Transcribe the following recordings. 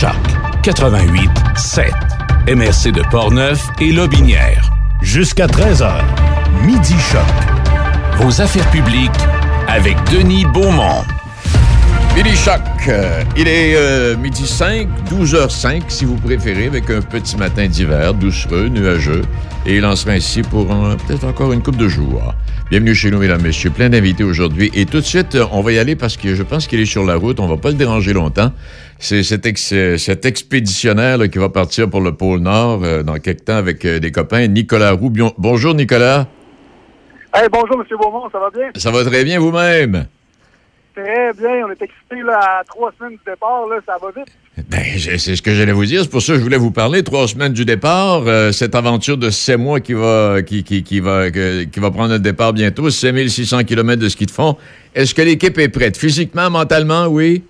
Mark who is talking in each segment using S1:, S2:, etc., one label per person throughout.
S1: Choc 88 7. MRC de Portneuf et Lobinière.
S2: Jusqu'à 13h. Midi Choc.
S1: Vos affaires publiques avec Denis Beaumont.
S3: Midi Choc. Euh, il est euh, midi 5, 12h05 si vous préférez, avec un petit matin d'hiver, doucereux, nuageux. Et il en sera ainsi pour un- peut-être encore une coupe de jours. Bienvenue chez nous, mesdames, messieurs. Plein d'invités aujourd'hui. Et tout de suite, euh, on va y aller parce que je pense qu'il est sur la route. On va pas le déranger longtemps. C'est cet, ex- euh, cet expéditionnaire là, qui va partir pour le pôle Nord euh, dans quelques temps avec euh, des copains. Nicolas Roux. Bion- Bonjour, Nicolas.
S4: Hey, bonjour, M. Beaumont, ça va bien?
S3: Ça va très bien vous-même?
S4: Très bien, on est excités là, à trois semaines du départ, là, ça va vite.
S3: Ben, c'est ce que j'allais vous dire. C'est pour ça que je voulais vous parler. Trois semaines du départ, euh, cette aventure de sept mois qui va, qui, qui, qui va, que- qui va prendre le départ bientôt, 5600 km de ski de fond. Est-ce que l'équipe est prête? Physiquement, mentalement, oui?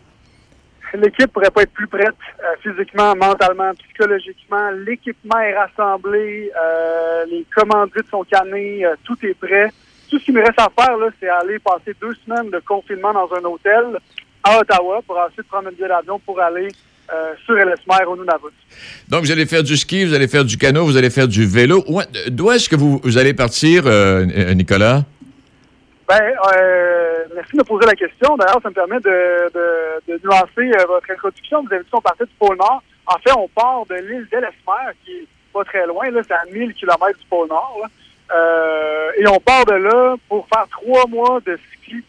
S4: L'équipe pourrait pas être plus prête euh, physiquement, mentalement, psychologiquement. L'équipement est rassemblé, euh, les commandites sont cannées, euh, tout est prêt. Tout ce qu'il me reste à faire, là, c'est aller passer deux semaines de confinement dans un hôtel à Ottawa pour ensuite prendre un billet d'avion pour aller euh, sur Ellesmere au Nunavut.
S3: Donc, vous allez faire du ski, vous allez faire du canot, vous allez faire du vélo. Où- D'où est-ce que vous, vous allez partir, Nicolas?
S4: Ben, euh, merci de me poser la question. D'ailleurs, ça me permet de, de, de nuancer euh, votre introduction. Vous avez dit qu'on partait du pôle Nord. En fait, on part de l'île d'Ellesmere, qui est pas très loin. Là, c'est à 1000 km du pôle Nord. là. Euh, et on part de là pour faire trois mois de ski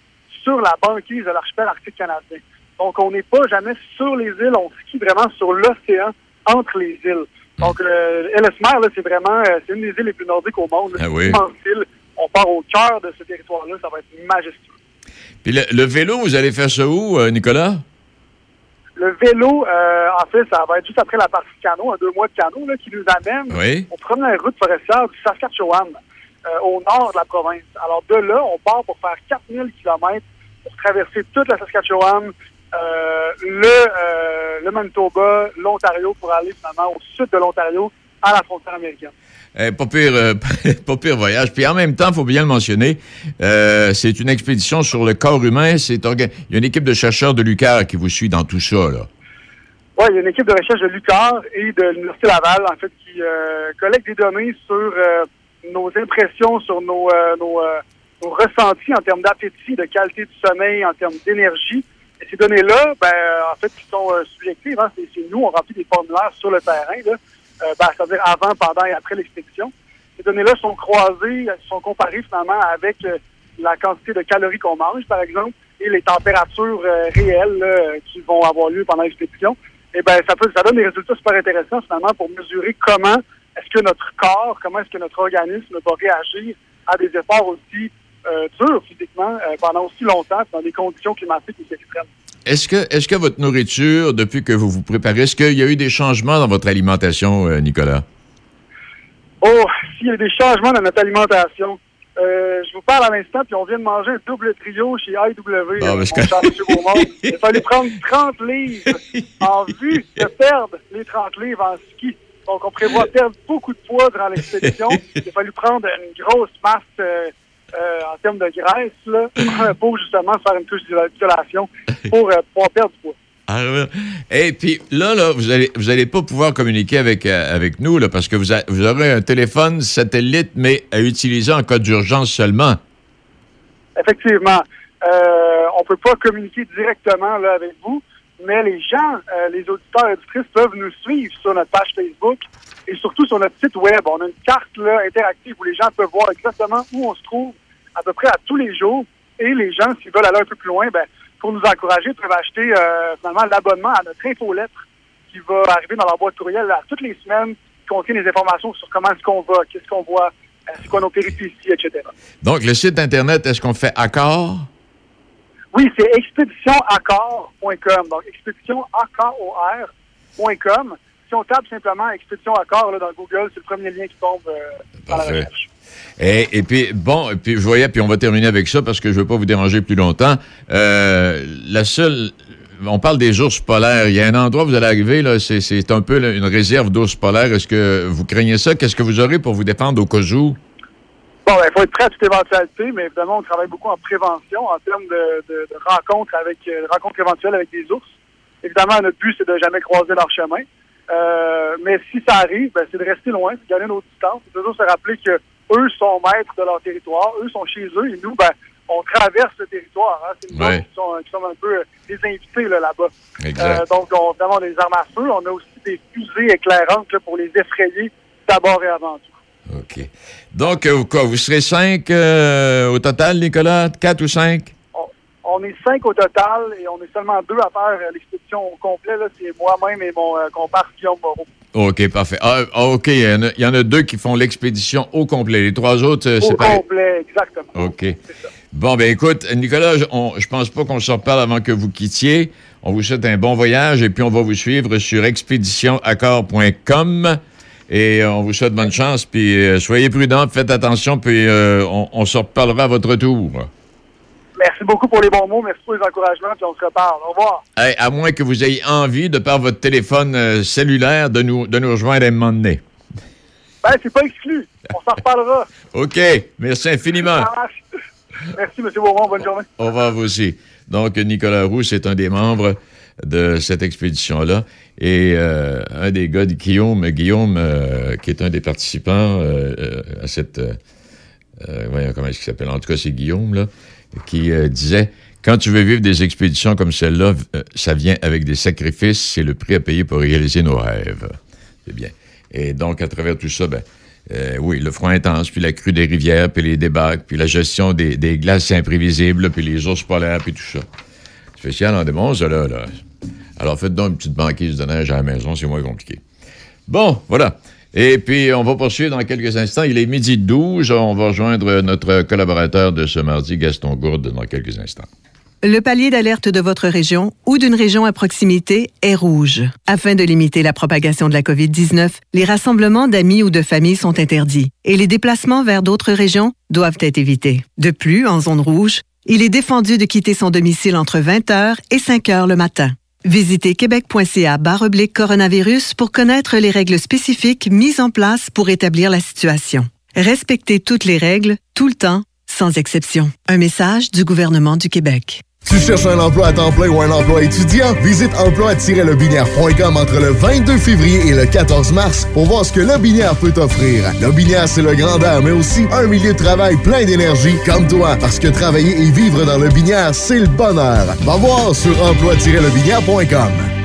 S4: sur la banquise de l'archipel arctique canadien. Donc, on n'est pas jamais sur les îles. On skie vraiment sur l'océan entre les îles. Donc, euh, Ellesmere, là, c'est vraiment euh, c'est une des îles les plus nordiques au monde.
S3: Ah
S4: C'est
S3: oui.
S4: une immense île. On part au cœur de ce territoire-là. Ça va être majestueux.
S3: Puis le, le vélo, vous allez faire ça où, euh, Nicolas?
S4: Le vélo, euh, en fait, ça va être juste après la partie canot, un deux mois de canot, là, qui nous amène
S3: Oui.
S4: aux premières routes forestières du Saskatchewan, euh, au nord de la province. Alors de là, on part pour faire 4000 km pour traverser toute la Saskatchewan, le, euh, le Manitoba, l'Ontario, pour aller finalement au sud de l'Ontario, à la frontière américaine.
S3: Eh, pas, pire, euh, pas voyage. Puis en même temps, il faut bien le mentionner, euh, c'est une expédition sur le corps humain. C'est Il y a une équipe de chercheurs de l'UQAR qui vous suit dans tout ça.
S4: Oui, il y a une équipe de recherche de l'UQAR et de l'Université Laval, en fait, qui euh, collecte des données sur nos impressions, sur nos, ressentis en termes d'appétit, de qualité du sommeil, en termes d'énergie. Et ces données-là, ben, en fait, qui sont subjectives, hein, c'est nous, on remplit des formulaires sur le terrain, là, ben, c'est-à-dire avant, pendant et après l'expédition. Ces données-là sont croisées, euh, sont comparées finalement avec euh, la quantité de calories qu'on mange, par exemple, et les températures euh, réelles là, euh, qui vont avoir lieu pendant l'expédition. Et ben ça peut ça donne des résultats super intéressants finalement pour mesurer comment est-ce que notre corps, comment est-ce que notre organisme va réagir à des efforts aussi euh, durs physiquement euh, pendant aussi longtemps dans des conditions climatiques aussi extrêmes.
S3: Est-ce que, est-ce que votre nourriture, depuis que vous vous préparez, est-ce qu'il y a eu des changements dans votre alimentation, euh, Nicolas?
S4: Oh, s'il y a des changements dans notre alimentation. Euh, je vous parle à l'instant, puis on vient de manger un double trio chez IW, cher M. Beaumont. Il a fallu prendre 30 livres en vue de perdre les 30 livres en ski. Donc, on prévoit perdre beaucoup de poids durant l'expédition. Il a fallu prendre une grosse masse euh, euh, en termes de graisse là, pour justement faire une couche d'isolation pour euh, pouvoir perdre du poids.
S3: Ah. Et puis là, là, vous allez, vous allez pas pouvoir communiquer avec, euh, avec nous, là, parce que vous, a- vous aurez un téléphone satellite, mais à utiliser en cas d'urgence seulement.
S4: Effectivement. Euh, on peut pas communiquer directement là, avec vous, mais les gens, les auditeurs et auditrices peuvent nous suivre sur notre page Facebook et surtout sur notre site web. On a une carte là, interactive où les gens peuvent voir exactement où on se trouve à peu près à tous les jours. Et les gens, s'ils veulent aller un peu plus loin, ben, pour nous encourager, peuvent acheter euh, finalement l'abonnement à notre infolettre qui va arriver dans leur boîte courriel à toutes les semaines, qui contient des informations sur comment est-ce qu'on va, qu'est-ce qu'on voit, euh, c'est quoi nos péripéties, etc.
S3: Donc, le site Internet, est-ce qu'on fait accord?
S4: Oui, c'est expéditionaccord.com. Donc, expéditionaccord.com. Tape simplement Expédition Accord là, dans Google, c'est le premier lien qui tombe euh, dans la
S3: Parfait.
S4: recherche.
S3: Et, et puis, bon, et puis je voyais, puis on va terminer avec ça parce que je veux pas vous déranger plus longtemps. Euh, la seule. On parle des ours polaires. Il y a un endroit où vous allez arriver, là, c'est, c'est un peu là, une réserve d'ours polaires. Est-ce que vous craignez ça? Qu'est-ce que vous aurez pour vous défendre au cas où?
S4: Bon, il faut être prêt à toute éventualité, mais évidemment, on travaille beaucoup en prévention, en termes de, de- de rencontres avec euh, rencontres éventuelles avec des ours. évidemment, notre but, c'est de jamais croiser leur chemin. Euh, mais si ça arrive, ben, c'est de rester loin, de gagner nos distances. C'est toujours se rappeler que eux sont maîtres de leur territoire, eux sont chez eux, et nous, ben, on traverse le territoire. Hein. C'est nous
S3: Ouais.
S4: qui, sont, qui sommes un peu euh, des invités là, là-bas. Euh, donc, on, évidemment, on a des armes à feu. On a aussi des fusées éclairantes là, pour les effrayer d'abord et avant tout.
S3: OK. Donc, euh, quoi, vous serez cinq euh, au total, Nicolas? Quatre ou cinq?
S4: On, est cinq au total et on est seulement deux à faire euh, l'expédition au complet. C'est moi-même et mon euh, comparse Guillaume Moreau.
S3: OK, parfait. Ah, ah, OK, il y, en a, il y en a deux qui font l'expédition au complet. Les trois autres, euh,
S4: Au
S3: c'est pareil.
S4: complet, exactement.
S3: OK. Bon, ben écoute, Nicolas, je, on- je pense pas qu'on se reparle avant que vous quittiez. On vous souhaite un bon voyage et puis on va vous suivre sur expéditionaccord.com et euh, on vous souhaite bonne chance. Puis euh, soyez prudents, faites attention, puis euh, on, on se reparlera à votre retour.
S4: Merci beaucoup pour les bons mots. Merci pour les encouragements. Puis on se reparle. Au revoir.
S3: Hey, à moins que vous ayez envie, de par votre téléphone euh, cellulaire, de nous, de nous rejoindre à un moment donné.
S4: Ben, c'est pas exclu. On s'en reparlera.
S3: OK, merci infiniment.
S4: Merci, M. Beaumont. Bonne journée.
S3: Au revoir vous aussi. Donc, Nicolas Roux, c'est un des membres de cette expédition-là. Et euh, un des gars, Guillaume, Guillaume euh, qui est un des participants à cette... euh, voyons, comment est-ce qu'il s'appelle? En tout cas, c'est Guillaume, là, qui euh, disait, quand tu veux vivre des expéditions comme celle-là, euh, ça vient avec des sacrifices, c'est le prix à payer pour réaliser nos rêves. C'est bien. Et donc, à travers tout ça, ben, euh, oui, le froid intense, puis la crue des rivières, puis les débats, puis la gestion des, glaces imprévisibles, puis les ours polaires, puis tout ça. Spécial en démon, ça, là, là. Alors, faites donc une petite banquise de neige à la maison, c'est moins compliqué. Bon, voilà. Et puis, on va poursuivre dans quelques instants. Il est midi 12. On va rejoindre notre collaborateur de ce mardi, Gaston Gourde, dans quelques instants.
S5: Le palier d'alerte de votre région ou d'une région à proximité est rouge. Afin de limiter la propagation de la COVID-19, les rassemblements d'amis ou de familles sont interdits et les déplacements vers d'autres régions doivent être évités. De plus, en zone rouge, il est défendu de quitter son domicile entre 20h et 5h le matin. Visitez québec.ca oblique coronavirus pour connaître les règles spécifiques mises en place pour établir la situation. Respectez toutes les règles, tout le temps, sans exception. Un message du gouvernement du Québec.
S6: Tu cherches un emploi à temps plein ou un emploi étudiant? Visite emploi-lebinière.com entre le 22 février et le 14 mars pour voir ce que Le Binière peut t'offrir. Le Binière, c'est le grand air, mais aussi un milieu de travail plein d'énergie comme toi. Parce que travailler et vivre dans Le Binière, c'est le bonheur. Va voir sur emploi-lebinière.com.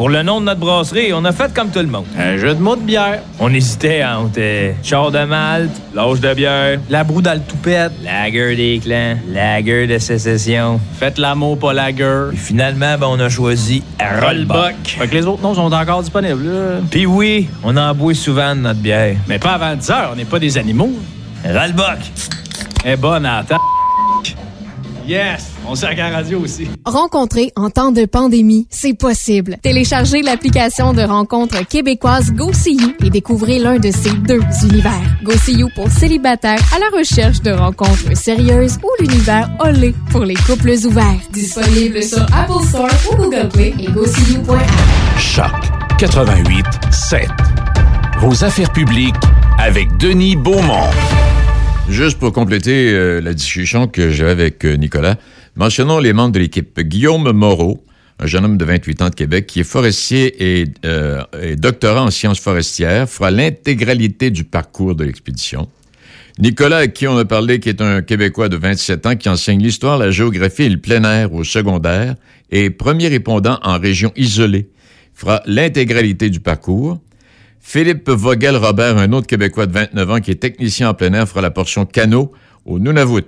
S7: Pour le nom de notre brasserie, on a fait comme tout le monde.
S8: Un jeu de mots de bière.
S7: On hésitait entre char de malte, l'âge de bière,
S8: La broue dans le toupette.
S7: lager des clans, lager de sécession.
S8: Faites l'amour, pas la gueule.
S7: Puis finalement, ben, on a choisi Rollbuck.
S8: Fait que les autres noms sont encore disponibles.
S7: Puis oui, on en boit souvent de notre bière.
S8: Mais pas avant 10 heures, on n'est pas des animaux.
S7: Rollbuck.
S8: Est bonne la table. Yes! On sert à la radio aussi.
S9: Rencontrer en temps de pandémie, c'est possible. Téléchargez l'application de rencontre québécoise GoSeeYou et découvrez l'un de ces deux univers. GoSeeYou pour célibataires à la recherche de rencontres sérieuses ou l'univers Olé pour les couples ouverts. Disponible sur Apple Store ou Google Play et GoSeeYou.app.
S1: Choc 88 7. Vos affaires publiques avec Denis Beaumont.
S3: Juste pour compléter euh, la discussion que j'avais avec euh, Nicolas, mentionnons les membres de l'équipe. Guillaume Moreau, un jeune homme de 28 ans de Québec, qui est forestier et, euh, et doctorant en sciences forestières, fera l'intégralité du parcours de l'expédition. Nicolas, à qui on a parlé, qui est un Québécois de 27 ans, qui enseigne l'histoire, la géographie et le plein air au secondaire, et premier répondant en région isolée, fera l'intégralité du parcours. Philippe Vogel-Robert, un autre Québécois de 29 ans qui est technicien en plein air, fera la portion canot au Nunavut.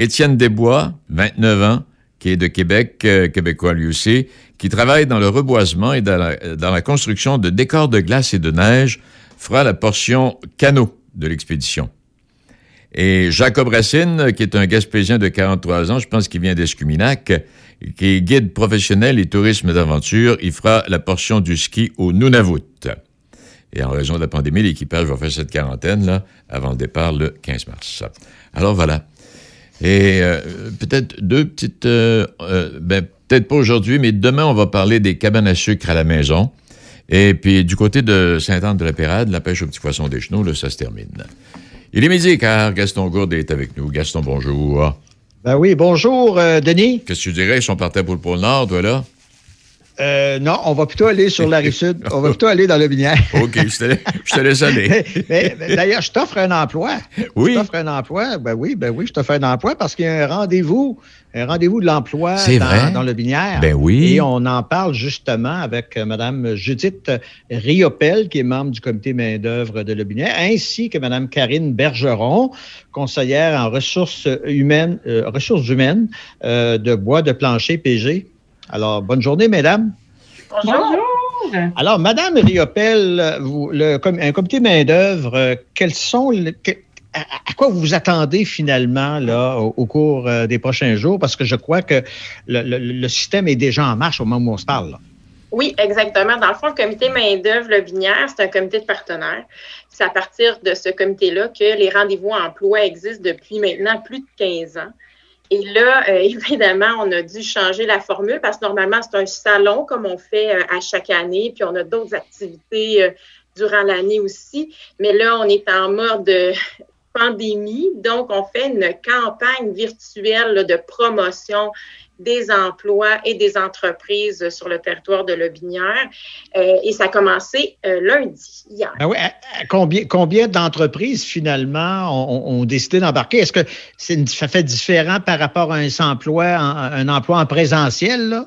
S3: Étienne Desbois, 29 ans, qui est de Québec, euh, Québécois lui aussi, qui travaille dans le reboisement et dans la, construction de décors de glace et de neige, fera la portion canot de l'expédition. Et Jacob Racine, qui est un Gaspésien de 43 ans, je pense qu'il vient d'Escuminac, qui est guide professionnel et tourisme d'aventure, il fera la portion du ski au Nunavut. Et en raison de la pandémie, l'équipage va faire cette quarantaine là avant le départ le 15 mars. Alors voilà. Et euh, peut-être deux petites... Euh, euh, ben, peut-être pas aujourd'hui, mais demain, on va parler des cabanes à sucre à la maison. Et puis, du côté de Sainte-Anne-de-la-Pérade, la pêche aux petits poissons des chenaux, là, ça se termine. Il est midi, car Gaston Gourde est avec nous. Gaston, bonjour.
S10: Ben oui, bonjour, Denis.
S3: Qu'est-ce que tu dirais? Ils sont partis pour le pôle Nord, toi, là?
S10: Euh, non, on va plutôt aller sur la rive sud. On va plutôt aller dans le binière.
S3: OK, je te, laisse aller.
S10: D'ailleurs, je t'offre un emploi.
S3: Oui.
S10: Je t'offre un emploi. Ben oui, ben oui, je t'offre un emploi parce qu'il y a un rendez-vous, un rendez-vous de l'emploi dans, dans, le binière.
S3: Ben oui.
S10: Et on en parle justement avec euh, Mme Judith Riopel, qui est membre du comité main-d'œuvre de Le Binière, ainsi que Mme Karine Bergeron, conseillère en ressources humaines, euh, ressources humaines de bois de plancher PG alors, bonne journée, mesdames.
S11: Bonjour.
S10: Alors, Madame Riopel, vous, le, un comité main-d'œuvre, euh, quels sont à, quoi vous vous attendez finalement là, au, cours euh, des prochains jours? Parce que je crois que le, système est déjà en marche au moment où on se parle.
S11: Oui, exactement. Dans le fond, le comité main-d'œuvre Le Binière, c'est un comité de partenaires. C'est à partir de ce comité-là que les rendez-vous emploi existent depuis maintenant plus de 15 ans. Et là, euh, évidemment, on a dû changer la formule parce que normalement, c'est un salon comme on fait euh, à chaque année, puis on a d'autres activités euh, durant l'année aussi. Mais là, on est en mode pandémie, donc on fait une campagne virtuelle de promotion des emplois et des entreprises sur le territoire de Lobinière. Euh, et ça a commencé euh, lundi, hier.
S10: Ben oui, combien, d'entreprises, finalement, ont, décidé d'embarquer? Est-ce que ça fait différent par rapport à un emploi, un emploi en présentiel?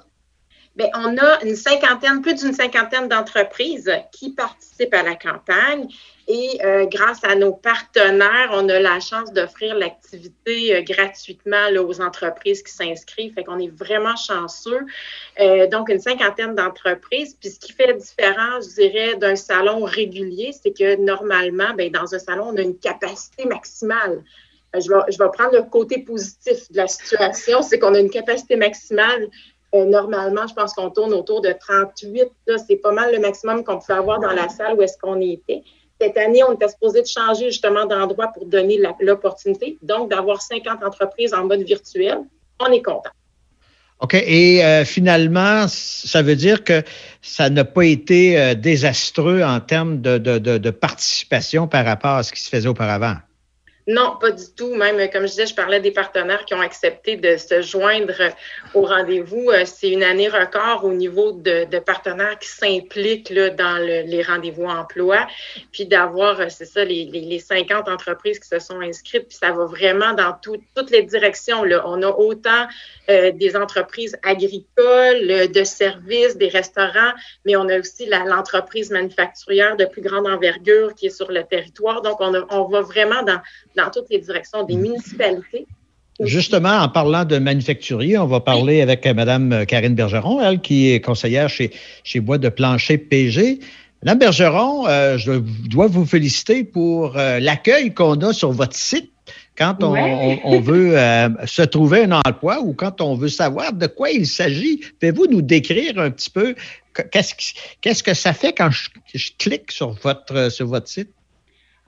S11: Bien, on a une cinquantaine, plus d'une cinquantaine d'entreprises qui participent à la campagne et euh, grâce à nos partenaires, on a la chance d'offrir l'activité euh, gratuitement là, aux entreprises qui s'inscrivent. Fait qu'on est vraiment chanceux. Euh, donc, une cinquantaine d'entreprises. Puis, ce qui fait la différence, je dirais, d'un salon régulier, c'est que normalement, bien, dans un salon, on a une capacité maximale. Je vais, je vais prendre le côté positif de la situation, c'est qu'on a une capacité maximale euh, normalement, je pense qu'on tourne autour de 38. C'est pas mal le maximum qu'on peut avoir dans la salle où est-ce qu'on était. Cette année, on était supposé de changer justement d'endroit pour donner l'opportunité. Donc, d'avoir 50 entreprises en mode virtuel, on est content.
S10: OK. Et euh, finalement, ça veut dire que ça n'a pas été euh, désastreux en termes de participation par rapport à ce qui se faisait auparavant?
S11: Non, pas du tout. Même, comme je disais, je parlais des partenaires qui ont accepté de se joindre au rendez-vous. Euh, c'est une année record au niveau de, partenaires qui s'impliquent dans les rendez-vous emploi, puis d'avoir, euh, c'est ça, les, les, 50 entreprises qui se sont inscrites, puis ça va vraiment dans toutes les directions. On a autant euh, des entreprises agricoles, de services, des restaurants, mais on a aussi l'entreprise manufacturière de plus grande envergure qui est sur le territoire. Donc, on, on va vraiment dans dans toutes les directions des municipalités.
S10: Justement, en parlant de manufacturier, on va parler avec euh, Mme Karine Bergeron, elle qui est conseillère chez, chez Bois de Plancher PG. Mme Bergeron, euh, je dois vous féliciter pour euh, l'accueil qu'on a sur votre site quand on, veut se trouver un emploi ou quand on veut savoir de quoi il s'agit. Pouvez-vous nous décrire un petit peu qu'est-ce que ça fait quand je, je clique sur votre, sur votre site?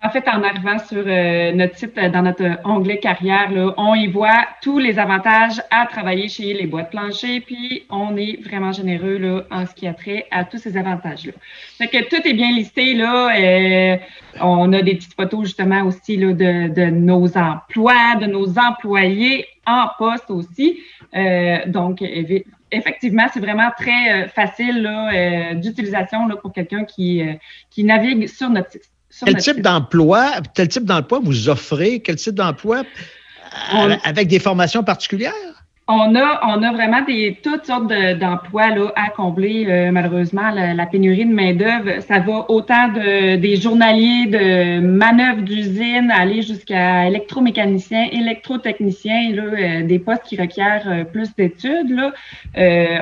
S12: En fait, en arrivant sur euh, notre site, euh, dans notre onglet carrière, on y voit tous les avantages à travailler chez les boîtes planchers, puis on est vraiment généreux là, en ce qui a trait à tous ces avantages-là. Fait que tout est bien listé là. Euh, on a des petites photos justement aussi là, de, de nos emplois, de nos employés en poste aussi. donc, effectivement, c'est vraiment très facile d'utilisation pour quelqu'un qui, qui navigue sur notre site.
S10: Quel type d'emploi, quel type d'emploi vous offrez? Quel type d'emploi avec des formations particulières?
S12: On a, on a vraiment des, toutes sortes d'emplois là, à combler. Euh, malheureusement, la, pénurie de main-d'œuvre, ça va autant de, des journaliers de manœuvres d'usine, aller jusqu'à électromécanicien, électrotechnicien, là, euh, des postes qui requièrent euh, plus d'études. Là.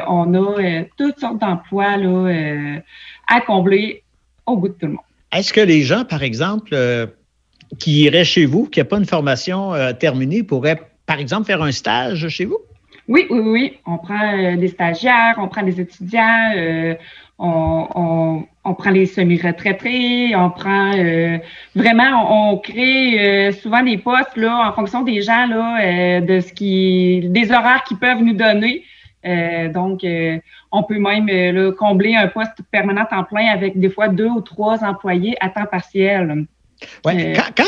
S12: on a toutes sortes d'emplois là, à combler au goût de tout le monde.
S10: Est-ce que les gens, par exemple, euh, qui irait chez vous, qui n'a pas une formation euh, terminée, pourrait, par exemple, faire un stage chez vous?
S12: Oui, oui, oui. On prend des stagiaires, on prend des étudiants, on, prend les semi-retraités, on prend vraiment, on, crée souvent des postes en fonction des gens de ce qui, des horaires qu'ils peuvent nous donner. Euh, donc, euh, on peut même euh, combler un poste permanent en plein avec des fois deux ou trois employés à temps partiel.
S10: Ouais. Quand,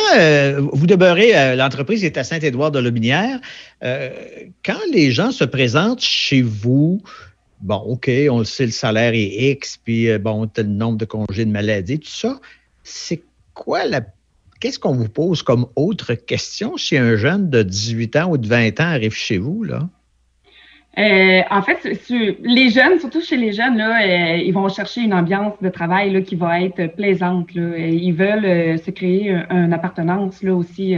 S10: vous demeurez, l'entreprise est à Saint-Édouard de Lobinière, quand les gens se présentent chez vous, bon, OK, on le sait, le salaire est X, puis bon, le nombre de congés de maladie, tout ça, c'est quoi la Qu'est-ce qu'on vous pose comme autre question si un jeune de 18 ans ou de 20 ans arrive chez vous, là?
S12: Euh, en fait, les jeunes, surtout chez les jeunes, là, euh, ils vont chercher une ambiance de travail là, qui va être plaisante. Là. Ils veulent euh, se créer une appartenance là aussi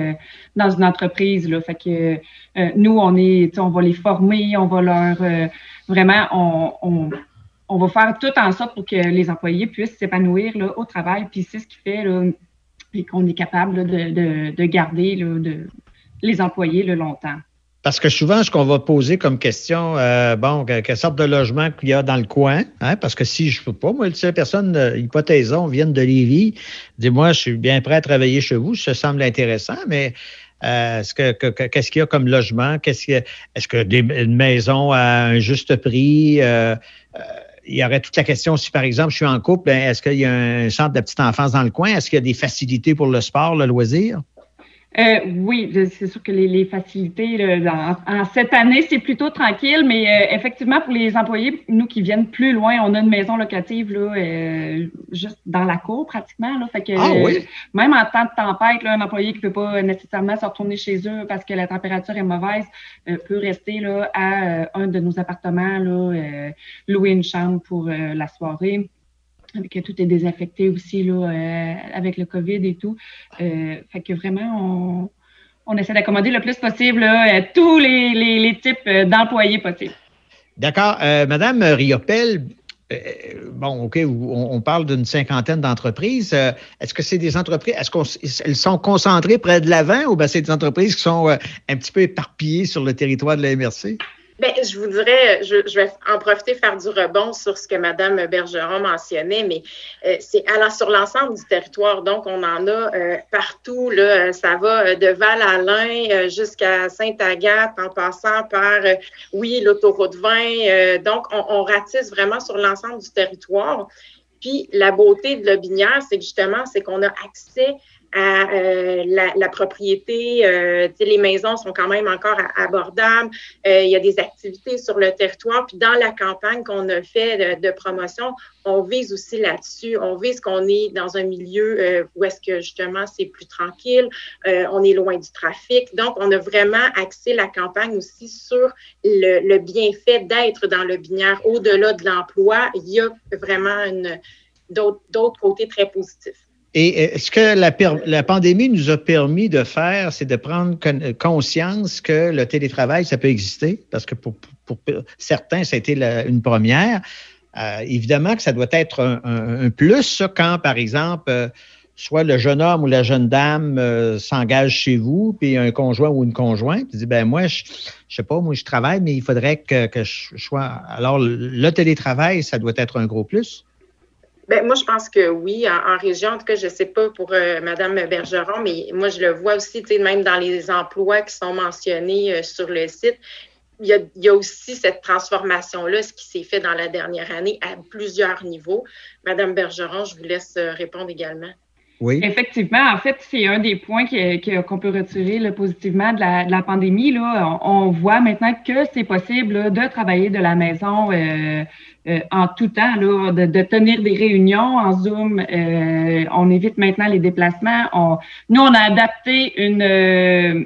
S12: dans une entreprise. Là. Fait que nous, on est, on va les former, on va leur vraiment, on, on, on, va faire tout en sorte pour que les employés puissent s'épanouir au travail. Puis c'est ce qui fait là, qu'on est capable de, de, de, garder là, de, les employés là, longtemps.
S10: Parce que souvent, ce qu'on va poser comme question, euh, bon, quelle sorte de logement qu'il y a dans le coin, hein? parce que si je ne peux pas, moi, sais, personne, euh, hypothèsons, viennent de Lévis, dis-moi, je suis bien prêt à travailler chez vous, ça semble intéressant, mais euh, est-ce que, qu'est-ce qu'il y a comme logement? Qu'est-ce qu'il est-ce que des, une maison à un juste prix? il y aurait toute la question si, par exemple, je suis en couple, ben, est-ce qu'il y a un centre de petite enfance dans le coin? Est-ce qu'il y a des facilités pour le sport, le loisir?
S12: Euh, oui, c'est sûr que les, facilités en, cette année, c'est plutôt tranquille, mais euh, effectivement, pour les employés, nous qui viennent plus loin, on a une maison locative là, euh, juste dans la cour pratiquement. Là, fait que,
S10: ah, oui?
S12: même en temps de tempête, là, un employé qui ne peut pas nécessairement se retourner chez eux parce que la température est mauvaise peut rester là, à un de nos appartements, là, louer une chambre pour la soirée que tout est désaffecté aussi là, euh, avec le COVID et tout. Euh, fait que vraiment, on, essaie d'accommoder le plus possible là, tous les, types d'employés possibles.
S10: D'accord. Euh, Madame Riopel, bon, OK, on, parle d'une cinquantaine d'entreprises. est-ce que c'est des entreprises, est-ce qu'elles sont concentrées près de l'avant ou bien c'est des entreprises qui sont un petit peu éparpillées sur le territoire de la MRC?
S11: Bien, je voudrais, je, je, vais en profiter faire du rebond sur ce que Mme Bergeron mentionnait, mais euh, c'est sur l'ensemble du territoire. Donc, on en a euh, partout. Là, ça va de Val-Alain jusqu'à Sainte-Agathe, en passant par, oui, l'autoroute 20. donc, on, on ratisse vraiment sur l'ensemble du territoire. Puis, la beauté de Lobinière, c'est que justement, c'est qu'on a accès à euh, la, propriété. Euh, les maisons sont quand même encore abordables. Euh, il y a des activités sur le territoire. Puis dans la campagne qu'on a fait de, promotion, on vise aussi là-dessus. On vise qu'on est dans un milieu euh, où est-ce que justement c'est plus tranquille, on est loin du trafic. Donc, on a vraiment axé la campagne aussi sur le, le bienfait d'être dans le binaire. Au-delà de l'emploi, il y a vraiment d'autres côtés très positifs.
S10: Et ce que la, pandémie nous a permis de faire, c'est de prendre conscience que le télétravail, ça peut exister, parce que pour, certains, ça a été une première. Euh, évidemment que ça doit être un, plus, quand, par exemple, euh, soit le jeune homme ou la jeune dame euh, s'engage chez vous, puis un conjoint ou une conjointe, dit, ben moi, je, je sais pas, moi, je travaille, mais il faudrait que je sois... Alors, le télétravail, ça doit être un gros plus.
S11: Ben, moi, je pense que oui, en, région, en tout cas, je sais pas pour euh, Mme Bergeron, mais moi, je le vois aussi, même dans les emplois qui sont mentionnés euh, sur le site. Il y, a, il y a aussi cette transformation-là, ce qui s'est fait dans la dernière année à plusieurs niveaux. Madame Bergeron, je vous laisse euh, répondre également.
S12: Oui. Effectivement, en fait, c'est un des points qu'on peut retirer là, positivement de la, de la pandémie. Là. On, voit maintenant que c'est possible de travailler de la maison euh, euh, en tout temps, là, de, tenir des réunions en Zoom. Euh, on évite maintenant les déplacements. On, nous, on a adapté une euh,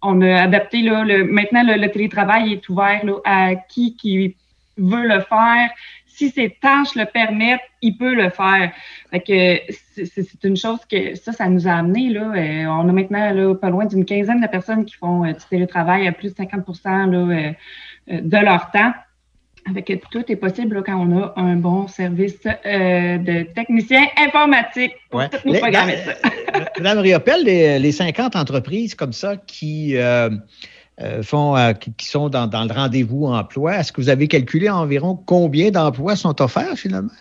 S12: on a adapté là, le, maintenant le, télétravail est ouvert là, à qui qui veut le faire. Si ses tâches le permettent, il peut le faire. Fait que c'est une chose que ça, ça nous a amené. Là, on a maintenant là, pas loin d'une quinzaine de personnes qui font du télétravail à plus de 50 là, de leur temps. avec tout est possible là, quand on a un bon service euh, de technicien informatique pour
S10: Ouais.
S12: nous
S10: Les-
S12: programmer
S10: dans-
S12: ça.
S10: euh, Madame Riopel, les, les 50 entreprises comme ça qui euh, font, euh, qui, sont dans, dans le rendez-vous emploi, est-ce que vous avez calculé environ combien d'emplois sont offerts finalement?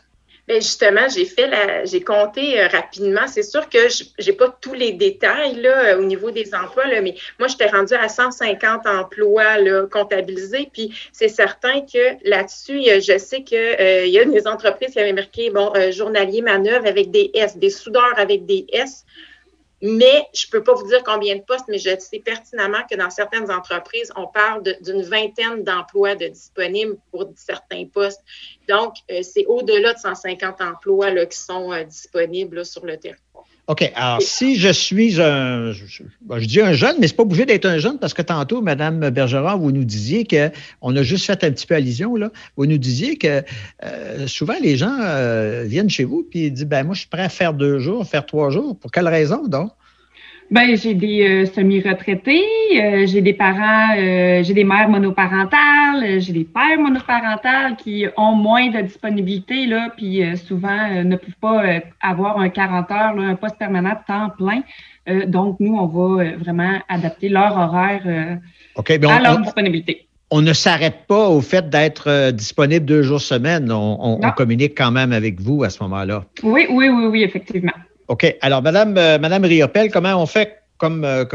S11: Ben justement, j'ai fait la, j'ai compté euh, rapidement. C'est sûr que j'ai pas tous les détails là au niveau des emplois là, mais moi j'étais rendue à 150 emplois là, comptabilisés. Puis c'est certain que là-dessus, je sais que euh, il y a des entreprises qui avaient marqué bon journalier manœuvre avec des S, des soudeurs avec des S. Mais je peux pas vous dire combien de postes, mais je sais pertinemment que dans certaines entreprises, on parle d'une vingtaine d'emplois de disponibles pour certains postes. Donc, euh, c'est au-delà de 150 emplois là, qui sont euh, disponibles sur le territoire.
S10: OK. Alors, si je suis un, bon, je dis un jeune, mais c'est pas obligé d'être un jeune parce que tantôt, Madame Bergeron, vous nous disiez que, on a juste fait un petit peu allusion, là. Vous nous disiez que euh, souvent les gens euh, viennent chez vous puis ils disent, ben moi, je suis prêt à faire deux jours, faire trois jours. Pour quelle raison, donc?
S12: Ben, j'ai des euh, semi-retraités, euh, j'ai des parents, euh, j'ai des mères monoparentales, euh, j'ai des pères monoparentales qui ont moins de disponibilité, là, puis euh, souvent euh, ne peuvent pas euh, avoir un 40 heures, là, un poste permanent de temps plein. Euh, donc, nous, on va vraiment adapter leur horaire euh,
S10: ben,
S12: à leur
S10: on-
S12: disponibilité.
S10: on ne s'arrête pas au fait d'être disponible deux jours semaine. On, on- on communique quand même avec vous à ce moment-là.
S12: Oui, oui, oui, oui, effectivement.
S10: OK. Alors, Madame, euh, Madame Riopel, comment on fait comme, euh,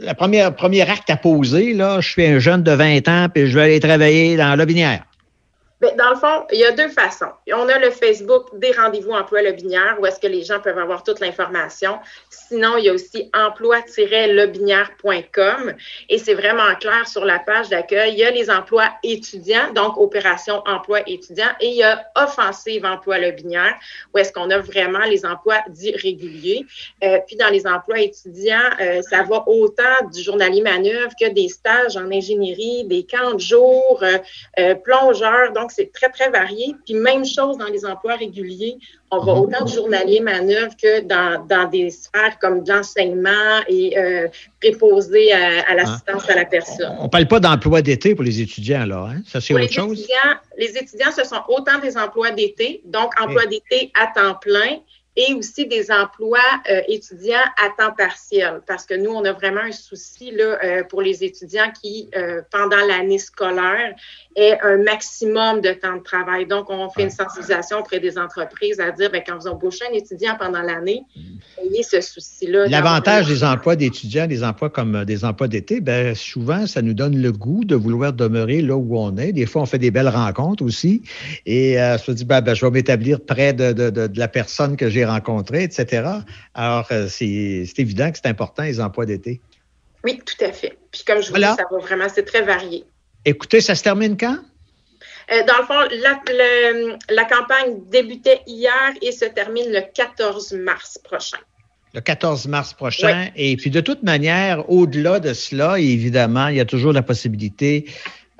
S10: la première premier acte à poser, là, je suis un jeune de 20 ans puis je vais aller travailler dans la binière.
S11: Ben, dans le fond, il y a deux façons. On a le Facebook des rendez-vous emploi Lobinière où est-ce que les gens peuvent avoir toute l'information. Sinon, il y a aussi emploi-lobinière.com et c'est vraiment clair sur la page d'accueil. Il y a les emplois étudiants, donc opération emploi étudiant, et il y a offensive emploi Lobinière où est-ce qu'on a vraiment les emplois dits réguliers. Euh, puis dans les emplois étudiants, euh, ça va autant du journalier manœuvre que des stages en ingénierie, des camps de jour, euh, plongeurs. Donc, c'est très, très varié. Puis même chose dans les emplois réguliers. On va autant du journalier manœuvre que dans, dans des sphères comme de l'enseignement et euh, préposé à, à l'assistance à la personne.
S10: On ne parle pas d'emploi d'été pour les étudiants, là. Hein? Ça, c'est autre
S11: les
S10: chose?
S11: étudiants, les étudiants, ce sont autant des emplois d'été, donc emplois d'été à temps plein, et aussi des emplois euh, étudiants à temps partiel, parce que nous, on a vraiment un souci là, euh, pour les étudiants qui, euh, pendant l'année scolaire, aient un maximum de temps de travail. Donc, on fait une sensibilisation auprès des entreprises à dire, bien, quand vous embauchez un étudiant pendant l'année, ayez ce souci-là.
S10: L'avantage des emplois d'étudiants, des emplois comme des emplois d'été, ben souvent, ça nous donne le goût de vouloir demeurer là où on est. Des fois, on fait des belles rencontres aussi. Et euh, se dit, ben, ben, je vais m'établir près de, de, de, de la personne que j'ai rencontrée, etc. Alors, euh, c'est évident que c'est important, les emplois d'été.
S11: Oui, tout à fait. Puis comme je vous
S10: Voilà.
S11: dis, ça va vraiment, c'est très varié.
S10: Écoutez, ça se termine quand?
S11: Euh, dans le fond, la, le- la campagne débutait hier et se termine le 14 mars prochain.
S10: Le 14 mars prochain. Et puis, de toute manière, au-delà de cela, évidemment, il y a toujours la possibilité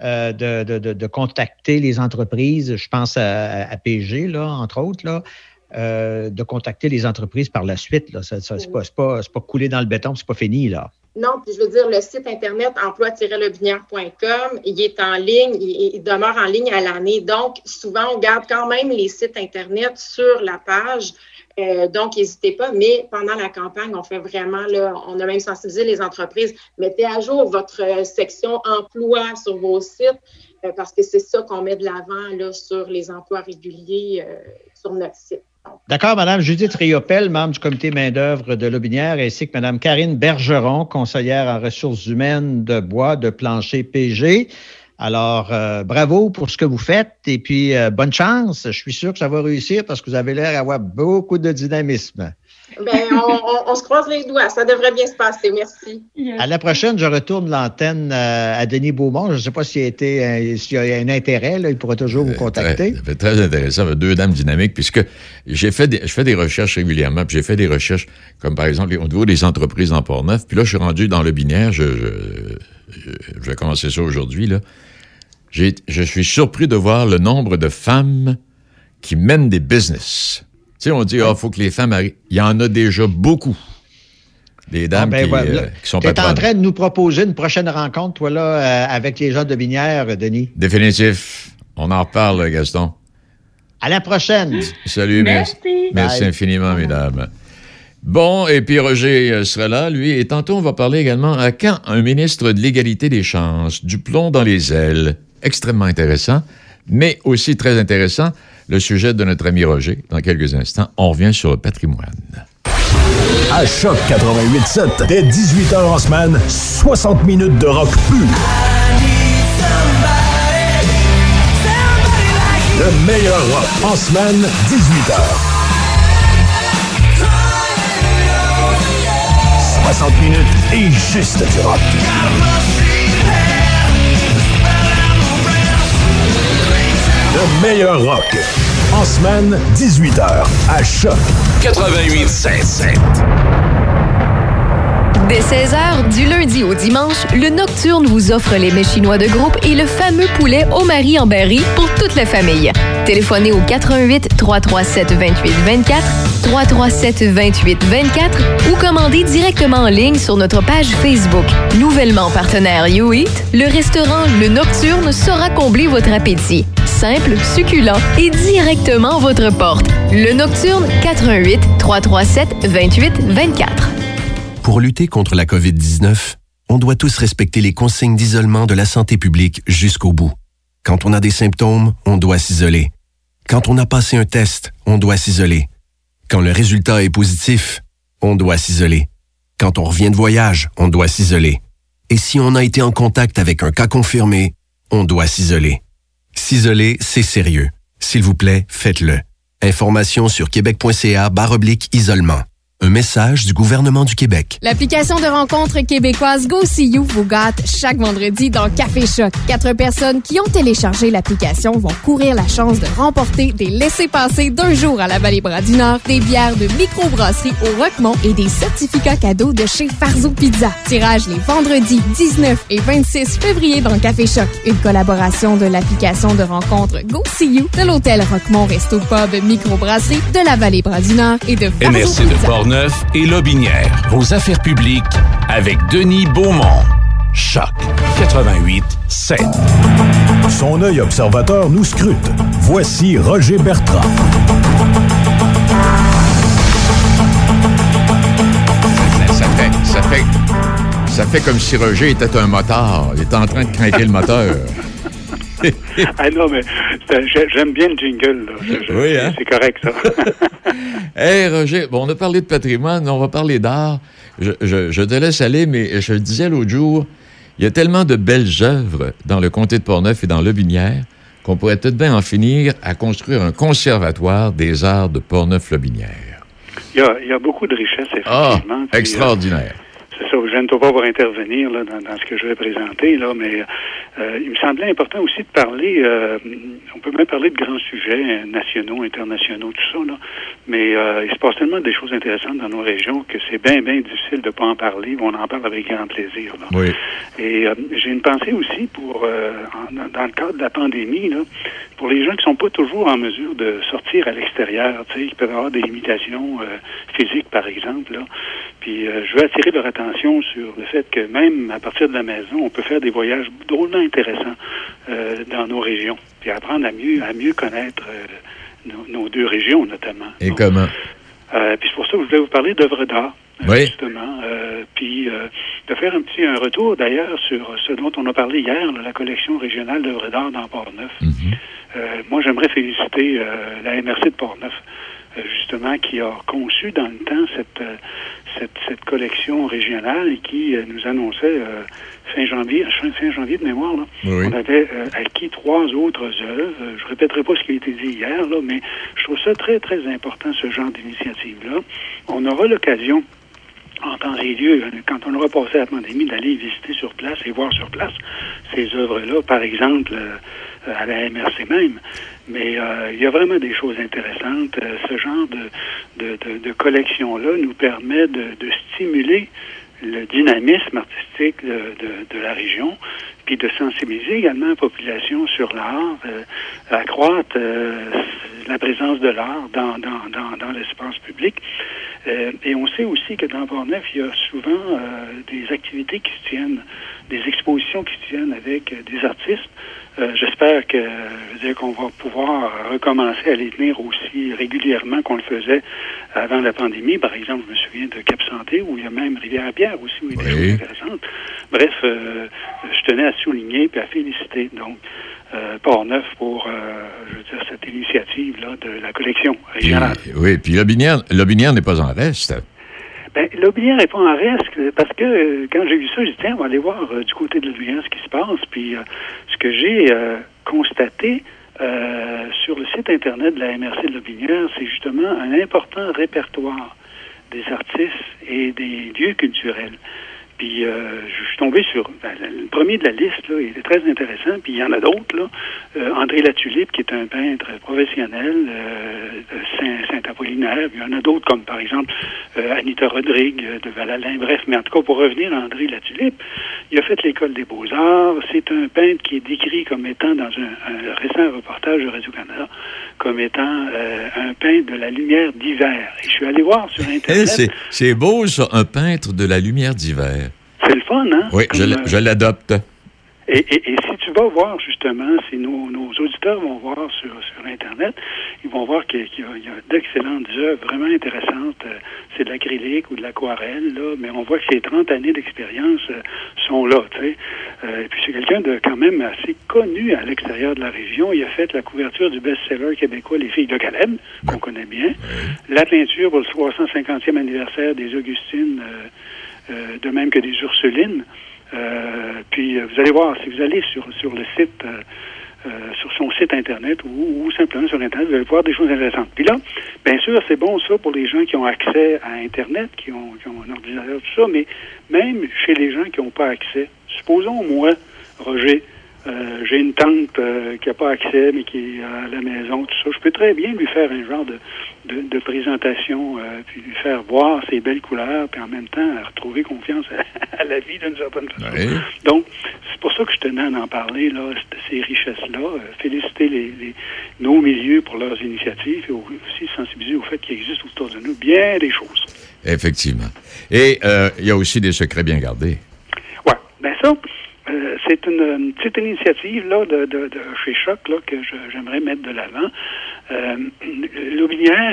S10: euh, de, de- de- de contacter les entreprises. Je pense à, à PG, là, entre autres, là. Euh, de contacter les entreprises par la suite. Ça, c'est pas, pas, pas coulé dans le béton, c'est pas fini. Là.
S11: Non, puis je veux dire, le site Internet emploi-lebinière.com, il est en ligne, il, demeure en ligne à l'année. Donc, souvent, on garde quand même les sites Internet sur la page. Euh, donc, n'hésitez pas. Mais pendant la campagne, on fait vraiment, là, on a même sensibilisé les entreprises. Mettez à jour votre euh, section emploi sur vos sites parce que c'est ça qu'on met de l'avant là, sur les emplois réguliers sur notre site.
S10: D'accord, Madame Judith Riopel, membre du comité main-d'œuvre de Lobinière, ainsi que Madame Karine Bergeron, conseillère en ressources humaines de bois de plancher PG. Alors, euh, bravo pour ce que vous faites et puis euh, bonne chance. Je suis sûr que ça va réussir parce que vous avez l'air d'avoir beaucoup de dynamisme.
S11: Ben, on, on- on se croise les doigts. Ça devrait bien se passer. Merci.
S10: À la prochaine, je retourne l'antenne euh, à Denis Beaumont. Je ne sais pas s'il y a, euh, s'il y a un intérêt. là, il pourra toujours vous contacter.
S3: Ça fait très intéressant, deux dames dynamiques, puisque j'ai fait des, je fais des recherches régulièrement, puis j'ai fait des recherches comme par exemple au niveau des entreprises en Port-Neuf, puis là, je suis rendu dans le binaire, je, je, je- je vais commencer ça aujourd'hui, là. J'ai- Je suis surpris de voir le nombre de femmes qui mènent des business. Tu sais, on dit, il faut que les femmes arrivent. Il y en a déjà beaucoup. Des dames
S10: Ah, ben,
S3: qui,
S10: voilà.
S3: euh, qui sont
S10: Tu es en train de nous proposer une prochaine rencontre, toi, là, euh, avec les gens de Binière, Denis.
S3: Définitif. On en reparle, Gaston.
S10: À la prochaine.
S3: Salut, merci. Merci,
S10: Bye.
S3: infiniment, mesdames. Bon, et puis Roger euh, sera là, lui, et tantôt on va parler également à quand un ministre de l'égalité des chances, du plomb dans les ailes. Extrêmement intéressant, mais aussi très intéressant, le sujet de notre ami Roger. Dans quelques instants, on revient sur le patrimoine.
S2: À Choc 88.7, dès 18h en semaine, 60 minutes de rock pur. Le meilleur rock en semaine, 18h. 60 minutes et juste du rock. Le meilleur rock. En semaine, 18h. À Choc
S1: 88.7.
S13: Dès 16h, du lundi au dimanche, le Nocturne vous offre les mets chinois de groupe et le fameux poulet au mari en berry pour toute la famille. Téléphonez au 88 337 28 24 337 28 24 ou commandez directement en ligne sur notre page Facebook. Nouvellement partenaire YouEat, le restaurant Le Nocturne saura combler votre appétit. Simple, succulent et directement à votre porte. Le Nocturne 88 337 28 24.
S14: Pour lutter contre la COVID-19, on doit tous respecter les consignes d'isolement de la santé publique jusqu'au bout. Quand on a des symptômes, on doit s'isoler. Quand on a passé un test, on doit s'isoler. Quand le résultat est positif, on doit s'isoler. Quand on revient de voyage, on doit s'isoler. Et si on a été en contact avec un cas confirmé, on doit s'isoler. S'isoler, c'est sérieux. S'il vous plaît, faites-le. Information sur québec.ca isolement. Un message du gouvernement du Québec.
S9: L'application de rencontre québécoise Go See You vous gâte chaque vendredi dans Café Choc. Quatre personnes qui ont téléchargé l'application vont courir la chance de remporter des laissés-passer d'un jour à la Vallée Bras du Nord, des bières de microbrasserie au Roquemont et des certificats cadeaux de chez Farzo Pizza. Tirage les vendredis 19 et 26 février dans Café Choc. Une collaboration de l'application de rencontre Go See You, de l'hôtel Roquemont Resto Pub Microbrasserie, de la Vallée Bras du Nord et de Farzo Pizza.
S1: Portneuf et Lobinière. Vos affaires publiques avec Denis Beaumont. Choc 88 7.
S2: Son œil observateur nous scrute. Voici Roger Bertrand.
S3: Ça, ça fait, ça, fait, ça fait comme si Roger était un motard. Il était en train de craquer le moteur.
S15: ah non, mais j'aime bien le jingle.
S3: Oui, hein?
S15: C'est correct, ça.
S3: Hey Roger, bon, on a parlé de patrimoine, on va parler d'art. Je, je- je te laisse aller, mais je le disais l'autre jour, il y a tellement de belles œuvres dans le comté de Portneuf et dans Lobinière qu'on pourrait peut-être bien en finir à construire un conservatoire des arts de Portneuf-Lobinière.
S15: Il y, a, il y a beaucoup de richesses,
S3: Ah,
S15: effectivement. Puis,
S3: extraordinaire.
S15: C'est ça, je ne peux pas pour intervenir là, dans, dans ce que je vais présenter, là, mais euh, il me semblait important aussi de parler, euh, on peut même parler de grands sujets nationaux, internationaux, tout ça, là, mais euh, il se passe tellement des choses intéressantes dans nos régions que c'est bien, bien difficile de ne pas en parler, on en parle avec grand plaisir. Là.
S3: Oui.
S15: Et j'ai une pensée aussi pour, en- dans- le cadre de la pandémie, là, pour les gens qui sont pas toujours en mesure de sortir à l'extérieur, qui peuvent avoir des limitations physiques, par exemple. Là. Puis je veux attirer leur attention sur le fait que même à partir de la maison, on peut faire des voyages drôlement intéressants euh, dans nos régions, puis apprendre à mieux, à mieux connaître euh, nos, nos deux régions, notamment.
S3: Et comment?
S15: Euh, puis c'est pour ça que je voulais vous parler d'œuvres d'art.
S3: Oui.
S15: Justement. Puis de faire un petit un retour d'ailleurs sur ce dont on a parlé hier, là, la collection régionale d'œuvres d'art dans Port-Neuf. Euh, moi, j'aimerais féliciter la MRC de Port-Neuf, justement, qui a conçu dans le temps cette, euh, cette, cette collection régionale et qui euh, nous annonçait euh, fin janvier, fin, janvier de mémoire, là,
S3: Oui.
S15: on avait euh, acquis trois autres œuvres. Euh, Je répéterai pas ce qui a été dit hier, là, mais je trouve ça très, très important, ce genre d'initiative-là. On aura l'occasion en temps et lieu, euh, quand on aura passé la pandémie, d'aller visiter sur place et voir sur place ces œuvres-là, par exemple euh, euh, à la MRC même. Mais euh, il y a vraiment des choses intéressantes. Euh, ce genre de, de, de, de collection-là nous permet de, de stimuler le dynamisme artistique de, la région, puis de sensibiliser également la population sur l'art, euh, accroître euh, la présence de l'art dans, dans, dans, dans l'espace public. Euh, et on sait aussi que dans Port-Neuf, il y a souvent euh, des activités qui se tiennent, des expositions qui se tiennent avec euh, des artistes. J'espère que je qu'on va pouvoir recommencer à les tenir aussi régulièrement qu'on le faisait avant la pandémie. Par exemple, je me souviens de Cap Santé, où il y a même Rivière-à-Pierre aussi, où il y a des choses intéressantes. Bref, je tenais à souligner et à féliciter donc euh, Port-Neuf pour, euh, je veux dire, cette initiative-là de la collection
S3: Puis,
S15: régionale.
S3: oui, puis Lobinière, Lobinière n'est pas en reste.
S15: Ben, l'Aubinière n'est pas en risque parce que euh, quand j'ai vu ça, j'ai dit tiens, on va aller voir euh, du côté de l'Aubinière ce qui se passe. Puis ce que j'ai constaté sur le site internet de la MRC de l'Aubinière, c'est justement un important répertoire des artistes et des lieux culturels. Puis euh, je suis tombé sur ben, le premier de la liste, là, il était très intéressant, puis il y en a d'autres, là. Euh, André Latulippe, qui est un peintre professionnel euh, de Saint-Apollinaire, il y en a d'autres, comme par exemple euh, Anita Rodrigue euh, de Valalin, bref, mais en tout cas, pour revenir à André Latulippe, il a fait l'école des beaux-arts, c'est un peintre qui est décrit comme étant, dans un, un récent reportage de Radio-Canada, comme étant euh, un peintre de la lumière d'hiver. Et je suis allé voir sur
S3: Eh,
S15: Internet...
S3: c'est- C'est beau, ça, un peintre de la lumière d'hiver.
S15: C'est le fun, hein?
S3: Oui, je
S15: Comme, euh,
S3: je l'adopte.
S15: Et, et- et si tu vas voir justement, si nos, nos auditeurs vont voir sur, sur Internet, ils vont voir qu'il y a, d'excellentes œuvres vraiment intéressantes. Euh, C'est de l'acrylique ou de l'aquarelle, là, mais on voit que ces 30 années d'expérience euh, sont là, tu sais. Euh, et puis c'est quelqu'un de quand même assez connu à l'extérieur de la région. Il a fait la couverture du best-seller québécois Les Filles de Caleb, qu'on connaît bien. La peinture pour le 350e anniversaire des Augustines, euh, euh, de même que des Ursulines. Euh, puis euh, vous allez voir, si vous allez sur, sur le site, euh, euh, sur son site Internet ou, ou simplement sur Internet, vous allez voir des choses intéressantes. Puis là, bien sûr, c'est bon ça pour les gens qui ont accès à Internet, qui ont, qui ont un ordinateur, tout ça, mais même chez les gens qui n'ont pas accès. Supposons, moi, Roger, euh, j'ai une tante euh, qui n'a pas accès, mais qui est à la maison, tout ça. Je peux très bien lui faire un genre de, de, de présentation, euh, puis lui faire voir ses belles couleurs, puis en même temps retrouver confiance à, à la vie d'une certaine façon. Donc, c'est pour ça que je tenais à en parler, là, ces richesses-là. Féliciter les, les- nos milieux pour leurs initiatives et aussi sensibiliser au fait qu'il existe autour de nous bien des choses.
S3: Effectivement. Et il y a aussi des secrets bien gardés.
S15: Ouais, ben ça, euh, c'est une, une petite initiative là de, de, de chez Choc là que j'aimerais mettre de l'avant. Euh,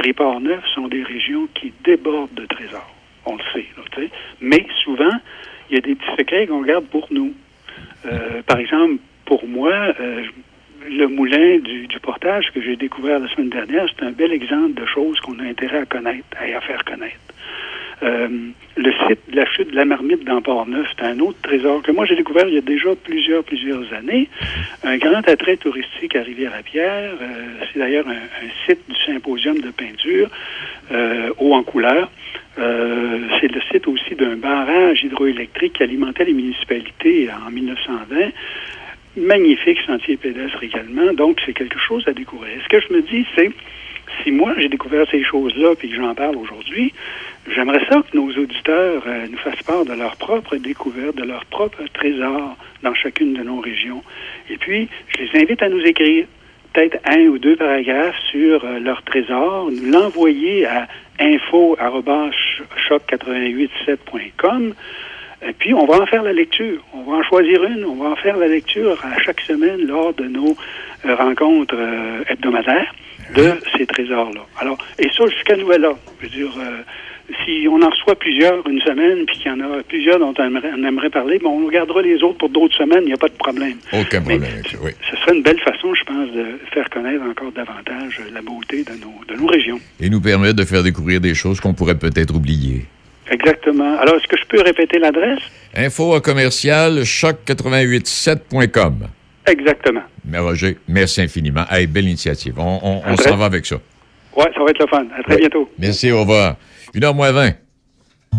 S15: et Port-Neuf sont des régions qui débordent de trésors. On le sait, là. Mais souvent, il y a des petits secrets qu'on garde pour nous. Euh, par exemple, pour moi, euh, le moulin du, du portage que j'ai découvert la semaine dernière, c'est un bel exemple de choses qu'on a intérêt à connaître et à faire connaître. Euh, le site de la chute de la marmite dans Port-Neuf, c'est un autre trésor que moi j'ai découvert il y a déjà plusieurs, plusieurs années. Un grand attrait touristique à Rivière-à-Pierre. Euh, c'est d'ailleurs un, site du symposium de peinture euh, haut en couleur. C'est le site aussi d'un barrage hydroélectrique qui alimentait les municipalités en 1920 magnifique sentier pédestre également. Donc, c'est quelque chose à découvrir. Ce que je me dis, c'est, si moi j'ai découvert ces choses-là puis que j'en parle aujourd'hui, j'aimerais ça que nos auditeurs euh, nous fassent part de leur propre découverte, de leur propre trésor dans chacune de nos régions. Et puis, je les invite à nous écrire peut-être un ou deux paragraphes sur euh, leur trésor, nous l'envoyer à info-choc887.com. Et puis, on va en faire la lecture. On va en choisir une. On va en faire la lecture à chaque semaine lors de nos euh, rencontres euh, hebdomadaires de ces trésors-là. Alors, et ça jusqu'à nouvel ordre. Je veux dire, euh, si on en reçoit plusieurs une semaine, puis qu'il y en a plusieurs dont on aimerait, on aimerait parler, bon, on gardera les autres pour d'autres semaines, il n'y a pas de problème.
S3: Aucun problème oui.
S15: Ce serait une belle façon, je pense, de faire connaître encore davantage la beauté de nos, de nos régions.
S3: Et nous permettre de faire découvrir des choses qu'on pourrait peut-être oublier.
S15: Exactement. Alors, est-ce que je peux répéter l'adresse?
S3: Info à commercial choc887.com.
S15: Exactement.
S3: Mais Roger, merci infiniment. Hey, belle initiative. On, on- s'en va avec ça.
S15: Oui, ça va être le fun. À très
S3: Oui.
S15: bientôt.
S3: Merci, au revoir. Une heure moins 20.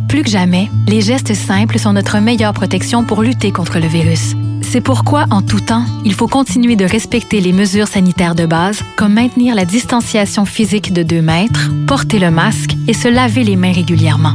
S16: Plus que jamais, les gestes simples sont notre meilleure protection pour lutter contre le virus. C'est pourquoi, en tout temps, il faut continuer de respecter les mesures sanitaires de base, comme maintenir la distanciation physique de 2 mètres, porter le masque et se laver les mains régulièrement.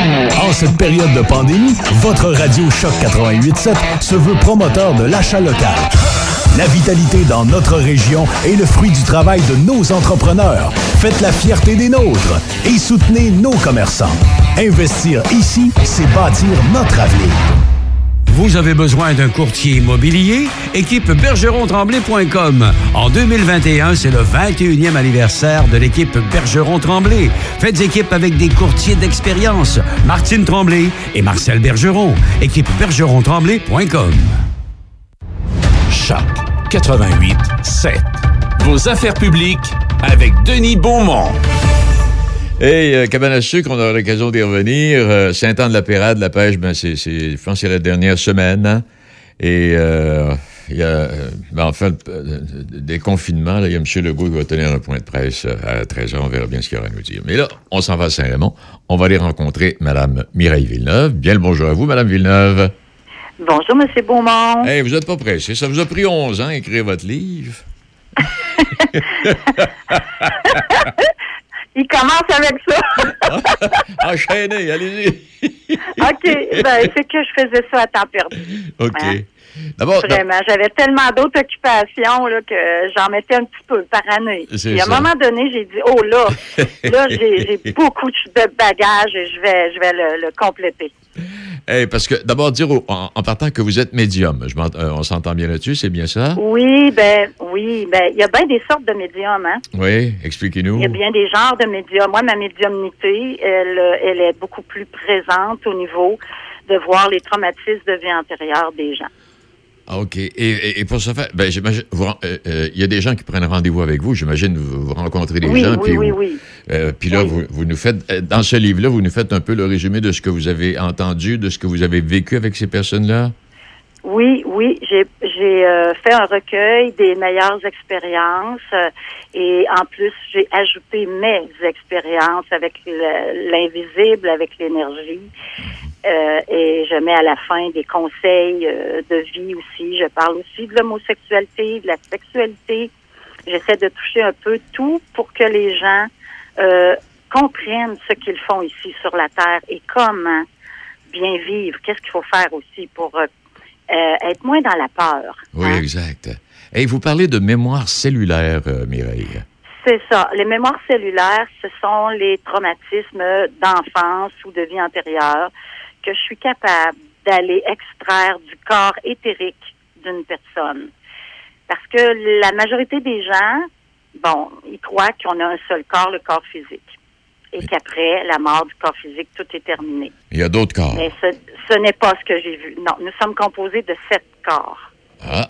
S2: En cette période de pandémie, votre radio Choc 887 se veut promoteur de l'achat local. La vitalité dans notre région est le fruit du travail de nos entrepreneurs. Faites la fierté des nôtres et soutenez nos commerçants. Investir ici, c'est bâtir notre avenir.
S17: Vous avez besoin d'un courtier immobilier? Équipe bergeron-tremblay.com. En 2021, c'est le 21e anniversaire de l'équipe Bergeron-Tremblay. Faites équipe avec des courtiers d'expérience. Martine Tremblay et Marcel Bergeron. Équipe bergeron-tremblay.com.
S1: Choc 88 7. Vos affaires publiques avec Denis Beaumont.
S3: Hey, euh, cabane à sucre, on aura l'occasion d'y revenir. Euh, Saint-Anne-de-la-Pérade, la pêche, ben c'est, je pense que c'est la dernière semaine. hein. Et euh, il y a, euh, ben, enfin, des confinements, là, il y a M. Legault qui va tenir un point de presse à 13h. On verra bien ce qu'il aura à nous dire. Mais là, on s'en va à Saint-Raymond. On va aller rencontrer Mme Mireille Villeneuve. Bien le bonjour à vous, Mme Villeneuve.
S18: Bonjour, M. Beaumont.
S3: Hey, vous n'êtes pas pressé. Ça vous a pris 11 ans à écrire votre livre.
S18: Il commence avec ça.
S3: Enchaînez, allez-y.
S18: OK. Ben, c'est que je faisais ça à temps perdu.
S3: OK.
S18: Hein?
S3: D'abord,
S18: Vraiment. J'avais tellement d'autres occupations là, que j'en mettais un petit peu par année. Et à un moment donné, j'ai dit, oh là, là, j'ai j'ai beaucoup de bagages et je vais, je vais le, le compléter.
S3: Hey, parce que d'abord dire au- en, en partant que vous êtes médium. Je euh, on s'entend bien là-dessus, c'est bien ça?
S18: Oui, ben, oui, ben, il y a bien des sortes de médiums, hein.
S3: Oui, expliquez-nous.
S18: Il y a bien des genres de médiums. Moi, ma médiumnité, elle, elle est beaucoup plus présente au niveau de voir les traumatismes de vie antérieure des gens.
S3: Ah, OK. Et, et- et pour ce faire, ben, j'imagine, ren- euh, euh, il y a des gens qui prennent rendez-vous avec vous. J'imagine vous, vous rencontrez des
S18: Oui,
S3: gens.
S18: oui,
S3: puis
S18: oui,
S3: vous-
S18: oui.
S3: euh, puis là, vous, vous nous faites, dans ce livre-là, vous nous faites un peu le résumé de ce que vous avez entendu, de ce que vous avez vécu avec ces personnes-là?
S18: Oui, oui, j'ai fait un recueil des meilleures expériences et en plus j'ai ajouté mes expériences avec le- l'invisible, avec l'énergie Euh, et je mets à la fin des conseils euh, de vie aussi. Je parle aussi de l'homosexualité, de la sexualité. J'essaie de toucher un peu tout pour que les gens euh, comprennent ce qu'ils font ici sur la Terre et comment bien vivre. Qu'est-ce qu'il faut faire aussi pour euh, être moins dans la peur.
S3: Oui, exact. Et vous parlez de mémoire cellulaire, Mireille.
S18: C'est ça. Les mémoires cellulaires, ce sont les traumatismes d'enfance ou de vie antérieure que je suis capable d'aller extraire du corps éthérique d'une personne. Parce que la majorité des gens, bon, ils croient qu'on a un seul corps, le corps physique. Et qu'après la mort du corps physique, tout est terminé.
S3: Il y a d'autres corps.
S18: Mais ce, ce n'est pas ce que j'ai vu. Non, nous sommes composés de sept corps.
S3: Ah,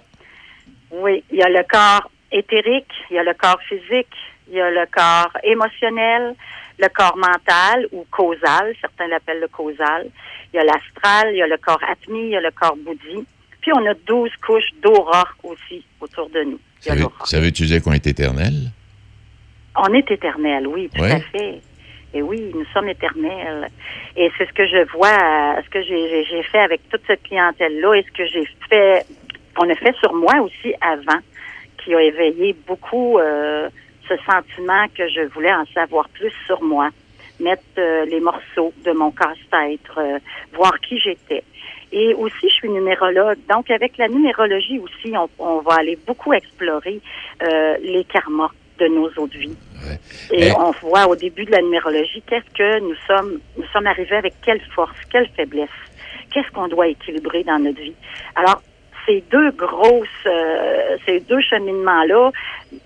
S18: Oui, il y a le corps éthérique, il y a le corps physique, il y a le corps émotionnel, le corps mental ou causal, certains l'appellent le causal. Il y a l'astral, il y a le corps atmi, il y a le corps bouddhi. Puis on a 12 couches d'aura aussi autour de nous.
S3: Ça veut, veut-tu dire qu'on est éternel?
S18: On est éternel, oui, tout
S3: Ouais.
S18: à fait. Et oui, nous sommes éternels. Et c'est ce que je vois, ce que j'ai fait avec toute cette clientèle-là et ce que j'ai fait, on a fait sur moi aussi avant, qui a éveillé beaucoup euh, ce sentiment que je voulais en savoir plus sur moi, mettre euh, les morceaux de mon casse-tête, euh, voir qui j'étais. Et aussi, je suis numérologue. Donc, avec la numérologie aussi, on, on va aller beaucoup explorer euh, les karmas de nos autres vies. Et
S3: Eh.
S18: on voit au début de la numérologie qu'est-ce que nous sommes, nous sommes arrivés avec quelle force, quelle faiblesse, qu'est-ce qu'on doit équilibrer dans notre vie? Alors, ces deux grosses, euh, ces deux cheminements-là,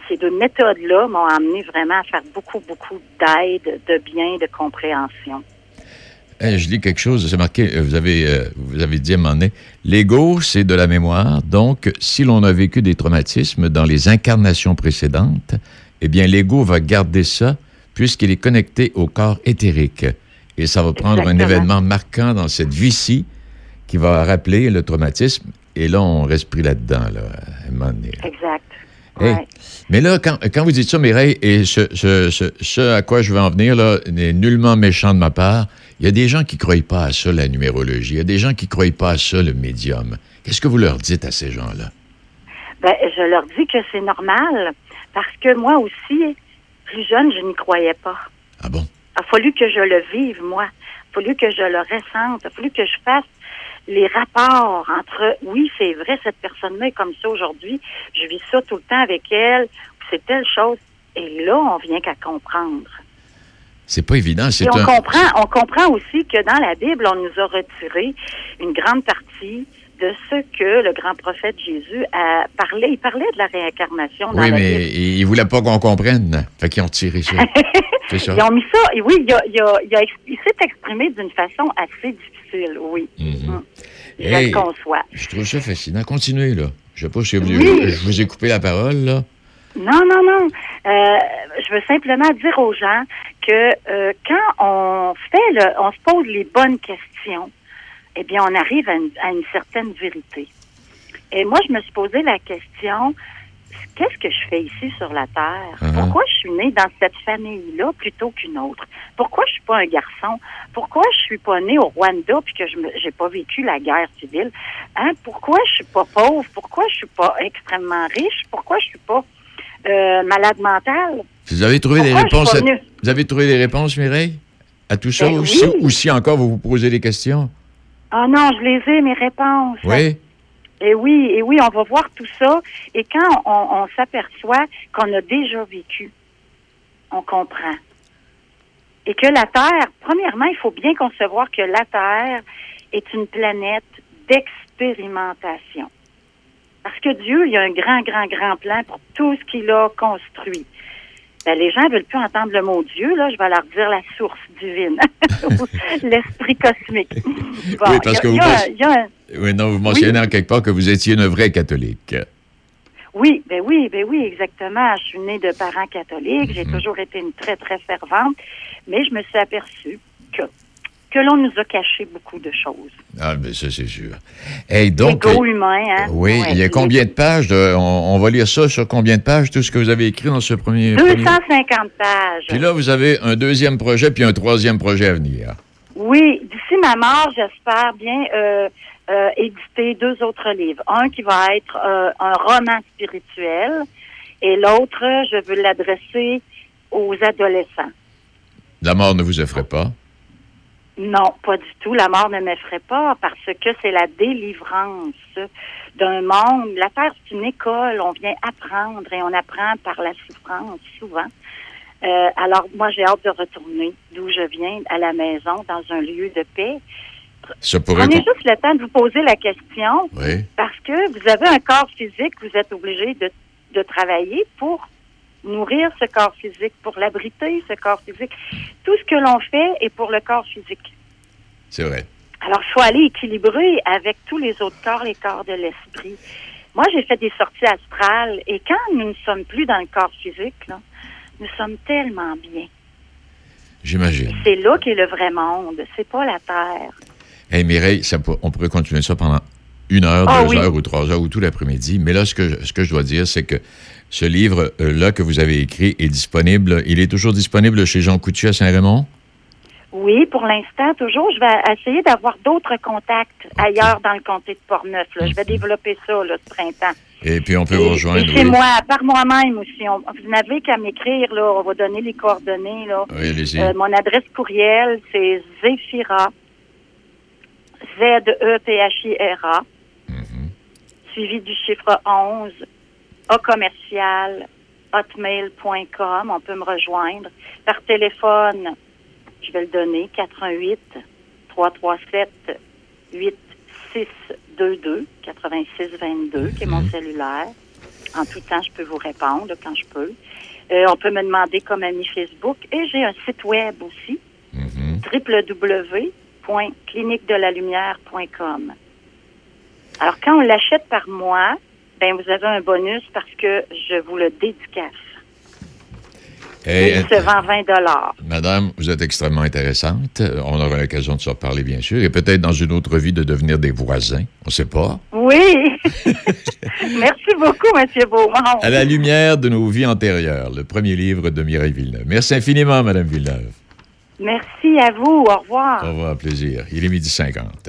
S18: ces deux méthodes-là m'ont amené vraiment à faire beaucoup, beaucoup d'aide, de bien, de compréhension.
S3: Je lis quelque chose, c'est marqué, euh, vous avez, euh, vous avez dit à un moment donné, l'ego, c'est de la mémoire. Donc, si l'on a vécu des traumatismes dans les incarnations précédentes, eh bien, l'ego va garder ça puisqu'il est connecté au corps éthérique. Et ça va prendre un événement marquant dans cette vie-ci qui va rappeler le traumatisme. Et là, on reste pris là-dedans, là, à un moment donné.
S18: Exact.
S3: Hey, Mais là, quand, quand vous dites ça, Mireille, et ce, ce- ce- ce à quoi je veux en venir, là, n'est nullement méchant de ma part, il y a des gens qui ne croient pas à ça, la numérologie. Il y a des gens qui ne croient pas à ça, le médium. Qu'est-ce que vous leur dites à ces gens-là?
S18: Ben, je leur dis que c'est normal parce que moi aussi, plus jeune, je n'y croyais pas.
S3: Ah bon?
S18: Il a fallu que je le vive, moi. Il a fallu que je le ressente. Il a fallu que je fasse les rapports entre, oui, c'est vrai, cette personne-là est comme ça aujourd'hui. Je vis ça tout le temps avec elle. C'est telle chose. Et là, on vient qu'à comprendre.
S3: C'est pas évident. C'est
S18: Et on
S3: un.
S18: comprend, on comprend aussi que dans la Bible, on nous a retiré une grande partie de ce que le grand prophète Jésus a parlé. Il parlait de la réincarnation dans
S3: Oui,
S18: la
S3: mais
S18: Bible.
S3: ils ne voulaient pas qu'on comprenne. Fait qu'ils ont tiré ça. C'est ça.
S18: Ils ont mis ça, et oui, il, il il il s'est exprimé d'une façon assez difficile, oui. Mm. Je
S3: Hey,
S18: le conçois.
S3: Je trouve ça fascinant. Continuez, là. Je sais pas si vous,
S18: Oui.
S3: je, je vous ai coupé la parole, là.
S18: Non, non, non. Euh, je veux simplement dire aux gens que euh, quand on fait le, on se pose les bonnes questions, eh bien, on arrive à une, à une certaine vérité. Et moi, je me suis posé la question qu'est-ce que je fais ici sur la Terre?
S19: Mhm.
S18: Pourquoi je suis née dans cette famille-là plutôt qu'une autre? Pourquoi je suis pas un garçon? Pourquoi je suis pas née au Rwanda puis que je j'ai pas vécu la guerre civile? Hein? Pourquoi je suis pas pauvre? Pourquoi je suis pas extrêmement riche? Pourquoi je suis pas euh, malade mentale?
S3: Vous avez trouvé des
S18: Pourquoi
S3: réponses. à-? Vous avez trouvé des réponses, Mireille? À tout ça
S18: Ben
S3: ou, si,
S18: oui.
S3: ou si encore vous vous posez des questions?
S18: Ah non, je les ai, mes réponses.
S3: Oui?
S18: Et oui, oui, on va voir tout ça. Et quand on, on s'aperçoit qu'on a déjà vécu, on comprend. Et que la Terre, premièrement, il faut bien concevoir que la Terre est une planète d'expérimentation. Parce que Dieu, il a un grand, grand, grand plan pour tout ce qu'il a construit. Ben, les gens ne veulent plus entendre le mot Dieu, là, je vais leur dire la source divine, l'esprit cosmique. Bon,
S3: Oui, parce
S18: y a-
S3: que
S18: y
S3: vous
S18: a-
S3: pensez-
S18: il y a un-
S3: Oui, non, vous mentionnez en quelque part que vous étiez une vraie catholique.
S18: Oui, ben oui, ben oui, exactement. Je suis née de parents catholiques.
S3: Mhm.
S18: J'ai toujours été une très, très fervente. Mais je me suis aperçue que, que l'on nous a caché beaucoup de choses.
S3: Ah, mais ça, c'est sûr. Et donc.
S18: L'ego humain, hein?
S3: Oui,
S18: Ouais.
S3: il y a combien de pages? de- on, on va lire ça sur combien de pages, tout ce que vous avez écrit dans ce premier. premier-
S18: 250 pages.
S3: Puis là, vous avez un deuxième projet, puis un troisième projet à venir.
S18: Oui, d'ici ma mort, j'espère bien euh, euh, éditer deux autres livres. Un qui va être euh, un roman spirituel et l'autre, je veux l'adresser aux adolescents.
S3: La mort ne vous effraie pas?
S18: Non, pas du tout. La mort ne m'effraie pas parce que c'est la délivrance d'un monde. La Terre, c'est une école. On vient apprendre et on apprend par la souffrance souvent. Euh, alors, moi, j'ai hâte de retourner d'où je viens, à la maison, dans un lieu de paix.
S3: Ça pourrait.
S18: Prenez
S3: con-
S18: juste le temps de vous poser la question
S3: Oui.
S18: parce que vous avez un corps physique, vous êtes obligé de, de travailler pour nourrir ce corps physique, pour l'abriter, ce corps physique. Tout ce que l'on fait est pour le corps physique.
S3: C'est vrai.
S18: Alors, il faut aller équilibrer avec tous les autres corps, les corps de l'esprit. Moi, j'ai fait des sorties astrales et quand nous ne sommes plus dans le corps physique, là, nous sommes tellement bien.
S3: J'imagine.
S18: C'est là qu'est le vrai monde. C'est pas la Terre.
S3: Hey, Mireille, ça on pourrait continuer ça pendant une heure,
S18: Ah
S3: deux
S18: oui.
S3: heures ou trois heures ou tout l'après-midi. Mais là, ce que, je, ce que je dois dire, c'est que ce livre-là que vous avez écrit est disponible. Il est toujours disponible chez Jean Coutu à Saint-Raymond?
S18: Oui, pour l'instant, toujours. Je vais essayer d'avoir d'autres contacts ailleurs dans le comté de Portneuf. là. Je vais développer ça là, ce printemps.
S3: Et puis, on peut vous
S18: et
S3: rejoindre. oui.
S18: moi, par moi-même aussi. On- vous n'avez qu'à m'écrire, là. On va donner les coordonnées, là.
S3: Oui, allez-y.
S18: Euh, mon adresse courriel, c'est Zéphira, Z-E-P-H-I-R-A, suivi du chiffre 11, A commercial, hotmail.com. On peut me rejoindre. Par téléphone, je vais le donner, 88 337 8622, 8622, qui est mon cellulaire. En tout temps, je peux vous répondre quand je peux. Euh, on peut me demander comme ami Facebook. Et j'ai un site web aussi, www.cliniquedelalumière.com. Alors, quand on l'achète par mois, ben vous avez un bonus parce que je vous le dédicace.
S3: Et,
S19: il se vend 20
S3: Madame, vous êtes extrêmement intéressante. On aura l'occasion de se reparler, bien sûr. Et peut-être dans une autre vie de devenir des voisins. On ne sait pas.
S19: Oui. Merci beaucoup, M. Beaumont.
S3: À la lumière de nos vies antérieures, le premier livre de Mireille Villeneuve. Merci infiniment, Madame Villeneuve.
S19: Merci à vous. Au revoir.
S3: Au revoir, plaisir. Il est midi 50.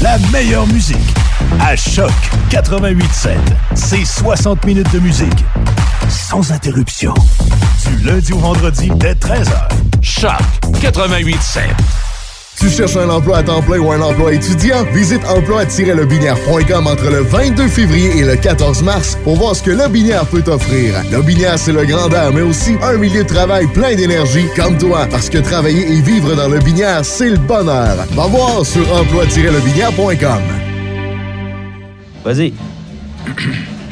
S2: La meilleure musique à Choc 88.7. C'est 60 minutes de musique sans interruption. Du lundi au vendredi dès 13h.
S20: Choc 88.7.
S6: Tu cherches un emploi à temps plein ou un emploi étudiant? Visite emploi-lebinière.com entre le 22 février et le 14 mars pour voir ce que Le Binière peut t'offrir. Le Binière, c'est le grand air, mais aussi un milieu de travail plein d'énergie comme toi. Parce que travailler et vivre dans Le Binière, c'est le bonheur. Va voir sur emploi-lebinière.com.
S7: Vas-y.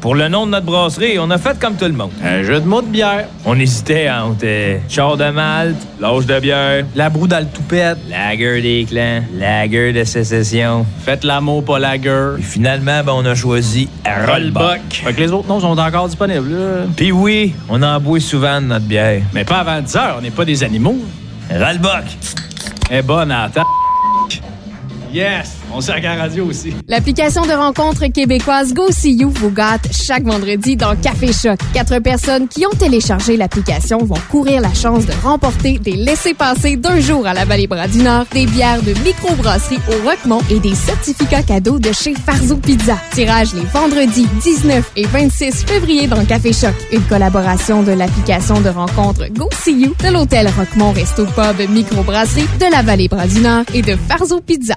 S7: Pour le nom de notre brasserie, on a fait comme tout le monde.
S8: Un jeu de mots de bière.
S7: On hésitait entre euh, char de malte, l'âge de bière,
S8: La broue dans le toupette.
S7: lager des clans, lager de sécession.
S8: Faites l'amour, pas la gueule.
S7: Puis finalement, ben, on a choisi Rollbuck.
S8: Fait que les autres noms sont encore disponibles, là.
S7: Puis oui, on en boit souvent de notre bière.
S8: Mais pas avant 10 heures, on n'est pas des animaux.
S7: Rollbuck.
S8: Eh bonne à ta- Yes! On sert à radio aussi.
S9: L'application de rencontre québécoise Go See You vous gâte chaque vendredi dans Café Choc. Quatre personnes qui ont téléchargé l'application vont courir la chance de remporter des laissés-passer d'un jour à la Vallée Bras du Nord, des bières de microbrasserie au Roquemont et des certificats cadeaux de chez Farzo Pizza. Tirage les vendredis 19 et 26 février dans Café Choc. Une collaboration de l'application de rencontre Go See You, de l'hôtel Roquemont Resto Pub Microbrasserie, de la Vallée Bras du Nord et de Farzo Pizza.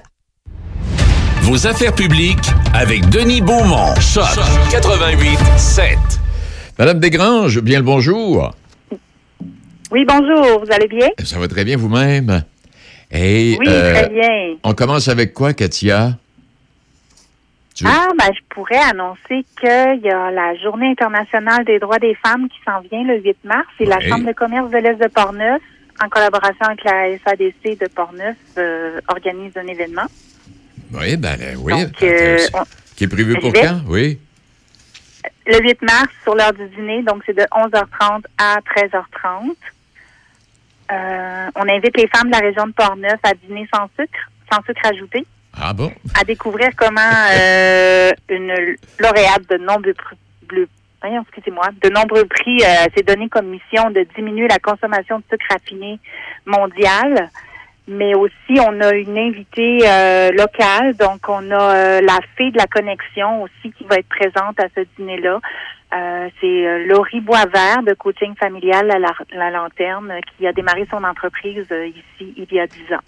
S20: Vos affaires publiques avec Denis Beaumont. Choc 88 7.
S3: Madame Desgranges, bien le bonjour.
S19: Oui, bonjour. Vous allez bien?
S3: Ça va très bien vous-même? Et,
S19: Oui,
S3: euh,
S19: très bien.
S3: On commence avec quoi, Katia? Tu
S19: Ah, ben, je pourrais annoncer qu'il y a la Journée internationale des droits des femmes qui s'en vient le 8 mars et la. Chambre de commerce de l'Est de Portneuf, en collaboration avec la SADC de Portneuf, euh, organise un événement.
S3: Oui, ben euh, oui.
S19: Donc, euh, on-
S3: Qui est prévu pour quand? Oui.
S19: Le 8 mars, sur l'heure du dîner, donc c'est de 11h30 à 13h30. Euh, on invite les femmes de la région de Portneuf à dîner sans sucre, sans sucre ajouté,
S3: Ah bon?
S19: à découvrir comment euh, une lauréate de nombreux prix, excusez-moi, de nombreux prix euh, s'est donné comme mission de diminuer la consommation de sucre raffiné mondiale. Mais aussi, on a une invitée euh, locale, donc on a euh, la fée de la connexion aussi qui va être présente à ce dîner-là. Euh, c'est euh, Laurie Boisvert de coaching familial à la, la lanterne euh, qui a démarré son entreprise euh, ici il y a 10 ans.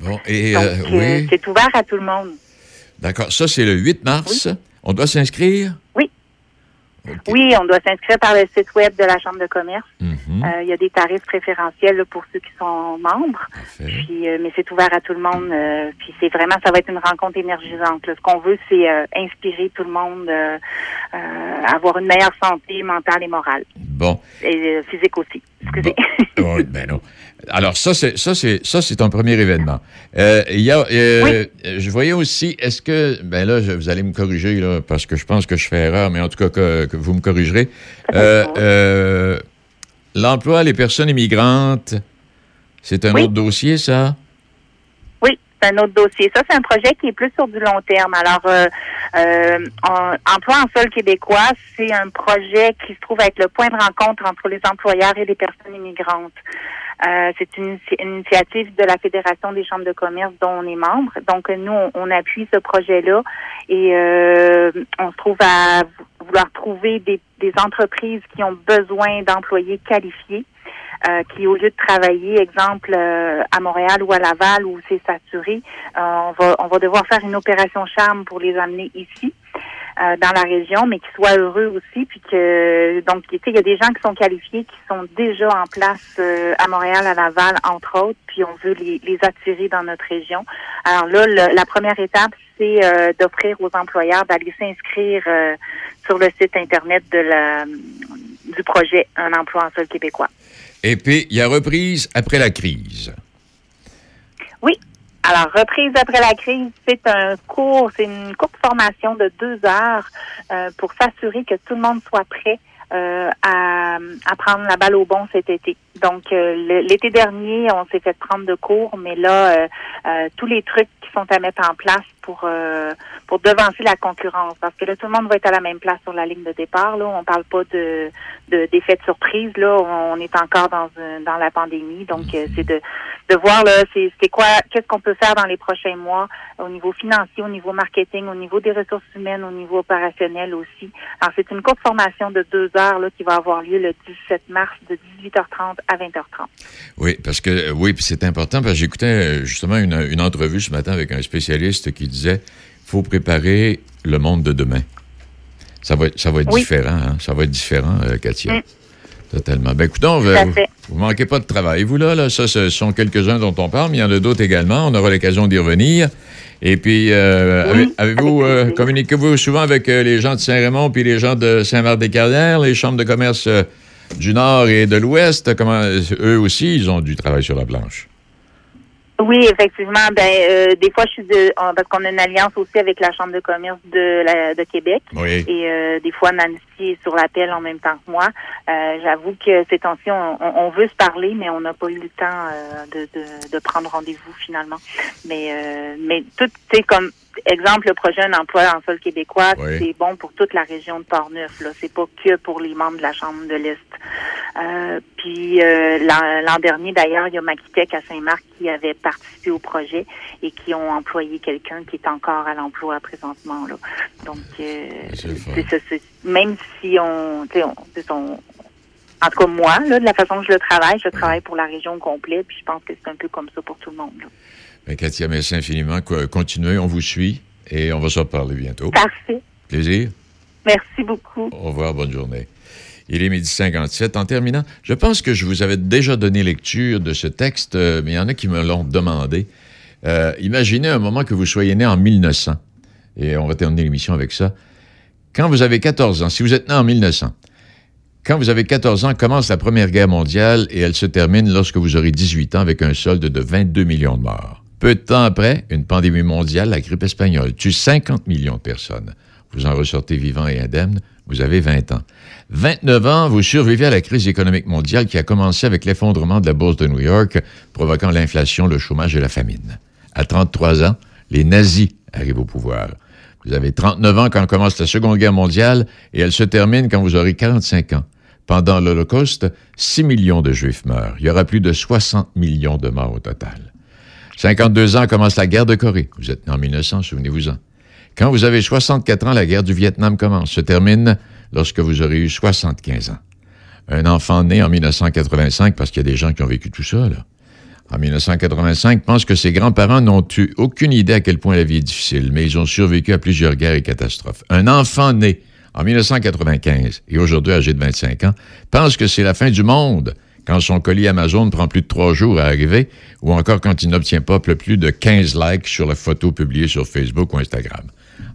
S3: Bon, et oui.
S19: c'est ouvert à tout le monde.
S3: D'accord. Ça, c'est le 8 mars. On doit s'inscrire?
S19: Oui. Oui, on doit s'inscrire par le site web de la Chambre de commerce.
S3: Mhm.
S19: Euh, Il y a des tarifs préférentiels là, pour ceux qui sont membres. Puis, euh, mais c'est ouvert à tout le monde. euh, puis c'est vraiment, ça va être une rencontre énergisante. là. Ce qu'on veut, c'est euh, inspirer tout le monde, euh, euh, avoir une meilleure santé mentale et morale.
S3: Bon.
S19: Et physique aussi. Excusez.
S3: Ben non. Alors, ça, c'est ça, c'est ça, c'est un premier événement. Euh, il y a, euh, je voyais aussi, est-ce que, ben là, je- vous allez me corriger là, parce que je pense que je fais erreur, mais en tout cas que, que vous me corrigerez. Euh, L'emploi, les personnes immigrantes, c'est un
S19: Oui.
S3: autre dossier, ça?
S19: C'est un autre dossier. Ça, c'est un projet qui est plus sur du long terme. Alors, euh, euh, Emploi en sol québécois, c'est un projet qui se trouve être le point de rencontre entre les employeurs et les personnes immigrantes. Euh, c'est une, initiative de la Fédération des chambres de commerce dont on est membre. Donc, nous, on, appuie ce projet-là et euh, on se trouve à vou- vouloir trouver des, des entreprises qui ont besoin d'employés qualifiés. Euh, qui, au lieu de travailler, exemple, euh, à Montréal ou à Laval où c'est saturé, euh, on, va, on va devoir faire une opération charme pour les amener ici. euh, dans la région, mais qui soient heureux aussi, puis que donc tu sais, il y a des gens qui sont qualifiés, qui sont déjà en place euh, à Montréal, à Laval, entre autres, puis on veut les, les attirer dans notre région. Alors là, le- la première étape, c'est euh, d'offrir aux employeurs d'aller s'inscrire euh, sur le site internet de la du projet Un emploi en sol québécois.
S3: Et puis, il y a reprise après la crise.
S19: Oui. Alors, reprise après la crise, c'est un cours, c'est une courte formation de deux heures euh, pour s'assurer que tout le monde soit prêt euh, à, à prendre la balle au bon cet été. Donc, euh, l'été dernier, on s'est fait prendre de cours, mais là, euh, euh, tous les trucs qui sont à mettre en place pour euh, pour devancer la concurrence, parce que là, tout le monde va être à la même place sur la ligne de départ. Là, on parle pas de de- d'effet de surprise. Là, on est encore dans dans la pandémie, donc c'est de de voir là, c'est c'est quoi, qu'est-ce qu'on peut faire dans les prochains mois au niveau financier, au niveau marketing, au niveau des ressources humaines, au niveau opérationnel aussi. Alors c'est une courte formation de deux heures là qui va avoir lieu le 17 mars de 18h30 à 20h30.
S3: Oui, parce que euh, oui, puis c'est important parce que j'écoutais euh, justement une, une entrevue ce matin avec un spécialiste qui disait faut préparer le monde de demain. Ça va, être- ça va être
S19: Oui.
S3: différent, hein? Ça va être différent, euh, Katia.
S19: Mm.
S3: Totalement. Ben,
S19: à
S3: vous, vous manquez pas de travail. Vous, là, là, ça, ce sont quelques-uns dont on parle, mais il y en a d'autres également. On aura l'occasion d'y revenir. Et puis, euh,
S19: Oui,
S3: avez- avez-vous, euh, communiquez-vous souvent avec euh, les gens de Saint-Raymond puis les gens de Saint-Marc-des-Carrières, les chambres de commerce du Nord et de l'Ouest? Comment, eux aussi, ils ont du travail sur la planche?
S19: Oui, effectivement. Ben, euh, des fois, je suis de, on- parce qu'on a une alliance aussi avec la Chambre de commerce de, la, de Québec.
S3: Oui.
S19: Et euh, des fois, Nancy est sur l'appel en même temps que moi. Euh, J'avoue que ces temps-ci, on, veut se parler, mais on n'a pas eu le temps euh, de, de, de prendre rendez-vous finalement. Mais, mais tout, tu sais, comme exemple, le projet Un emploi en sol québécois,
S3: Oui.
S19: c'est bon pour toute la région de Portneuf. Là, c'est pas que pour les membres de la Chambre de l'Est. Euh, puis euh, l'an dernier, d'ailleurs, il y a Maquitech à Saint-Marc qui avait participé au projet et qui ont employé quelqu'un qui est encore à l'emploi présentement. Là. Donc, euh, Même si on, tu sais, on, en tout cas moi, là, de la façon que je le travaille, je travaille pour la région au complet, puis je pense que c'est un peu comme ça pour tout le monde. là.
S3: Ben, Katia, merci infiniment. Continuez, on vous suit et on va se reparler bientôt.
S19: Parfait.
S3: Plaisir.
S19: Merci beaucoup.
S3: Au revoir, bonne journée. Il est midi 57. En terminant, je pense que je vous avais déjà donné lecture de ce texte, euh, mais il y en a qui me l'ont demandé. Euh, imaginez un moment que vous soyez né en 1900, et on va terminer l'émission avec ça. Quand vous avez 14 ans, si vous êtes né en 1900, quand vous avez 14 ans, commence la Première Guerre mondiale et elle se termine lorsque vous aurez 18 ans avec un solde de 22 millions de morts. Peu de temps après, une pandémie mondiale, la grippe espagnole, tue 50 millions de personnes. Vous en ressortez vivant et indemne, vous avez 20 ans. 29 ans, vous survivez à la crise économique mondiale qui a commencé avec l'effondrement de la bourse de New York, provoquant l'inflation, le chômage et la famine. À 33 ans, les nazis arrivent au pouvoir. Vous avez 39 ans quand commence la Seconde Guerre mondiale et elle se termine quand vous aurez 45 ans. Pendant l'Holocauste, 6 millions de Juifs meurent. Il y aura plus de 60 millions de morts au total. 52 ans commence la guerre de Corée. Vous êtes né en 1900, souvenez-vous-en. Quand vous avez 64 ans, la guerre du Vietnam commence. Se termine lorsque vous aurez eu 75 ans. Un enfant né en 1985, parce qu'il y a des gens qui ont vécu tout ça. En 1985, pense que ses grands-parents n'ont eu aucune idée à quel point la vie est difficile, mais ils ont survécu à plusieurs guerres et catastrophes. Un enfant né en 1995 et aujourd'hui âgé de 25 ans pense que c'est la fin du monde quand son colis Amazon prend plus de trois jours à arriver ou encore quand il n'obtient pas plus de 15 likes sur la photo publiée sur Facebook ou Instagram.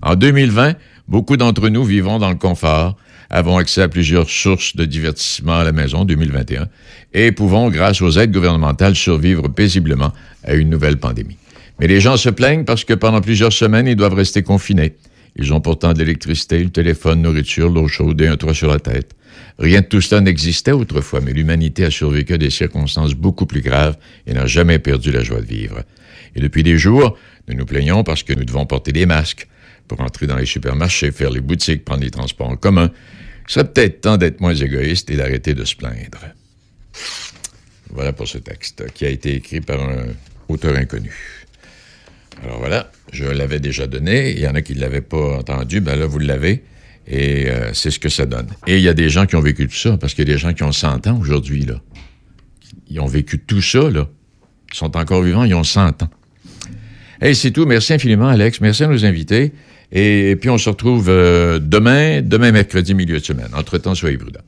S3: En 2020, beaucoup d'entre nous vivons dans le confort, avons accès à plusieurs sources de divertissement à la maison 2021 et pouvons, grâce aux aides gouvernementales, survivre paisiblement à une nouvelle pandémie. Mais les gens se plaignent parce que pendant plusieurs semaines, ils doivent rester confinés. Ils ont pourtant de l'électricité, le téléphone, nourriture, l'eau chaude et un toit sur la tête. Rien de tout cela n'existait autrefois, mais l'humanité a survécu à des circonstances beaucoup plus graves et n'a jamais perdu la joie de vivre. Et depuis des jours, nous nous plaignons parce que nous devons porter des masques pour entrer dans les supermarchés, faire les boutiques, prendre les transports en commun. Serait peut-être temps d'être moins égoïste et d'arrêter de se plaindre. Voilà pour ce texte qui a été écrit par un auteur inconnu. Alors voilà, je l'avais déjà donné. Il y en a qui ne l'avaient pas entendu. Ben là, vous l'avez. Et euh, c'est ce que ça donne. Et il y a des gens qui ont vécu tout ça, parce qu'il y a des gens qui ont 100 ans aujourd'hui, là. Ils ont vécu tout ça, là. Ils sont encore vivants, ils ont 100 ans. Et c'est tout. Merci infiniment, Alex. Merci à nos invités. Et, puis, on se retrouve euh, demain, demain mercredi, milieu de semaine. Entre-temps, soyez prudents.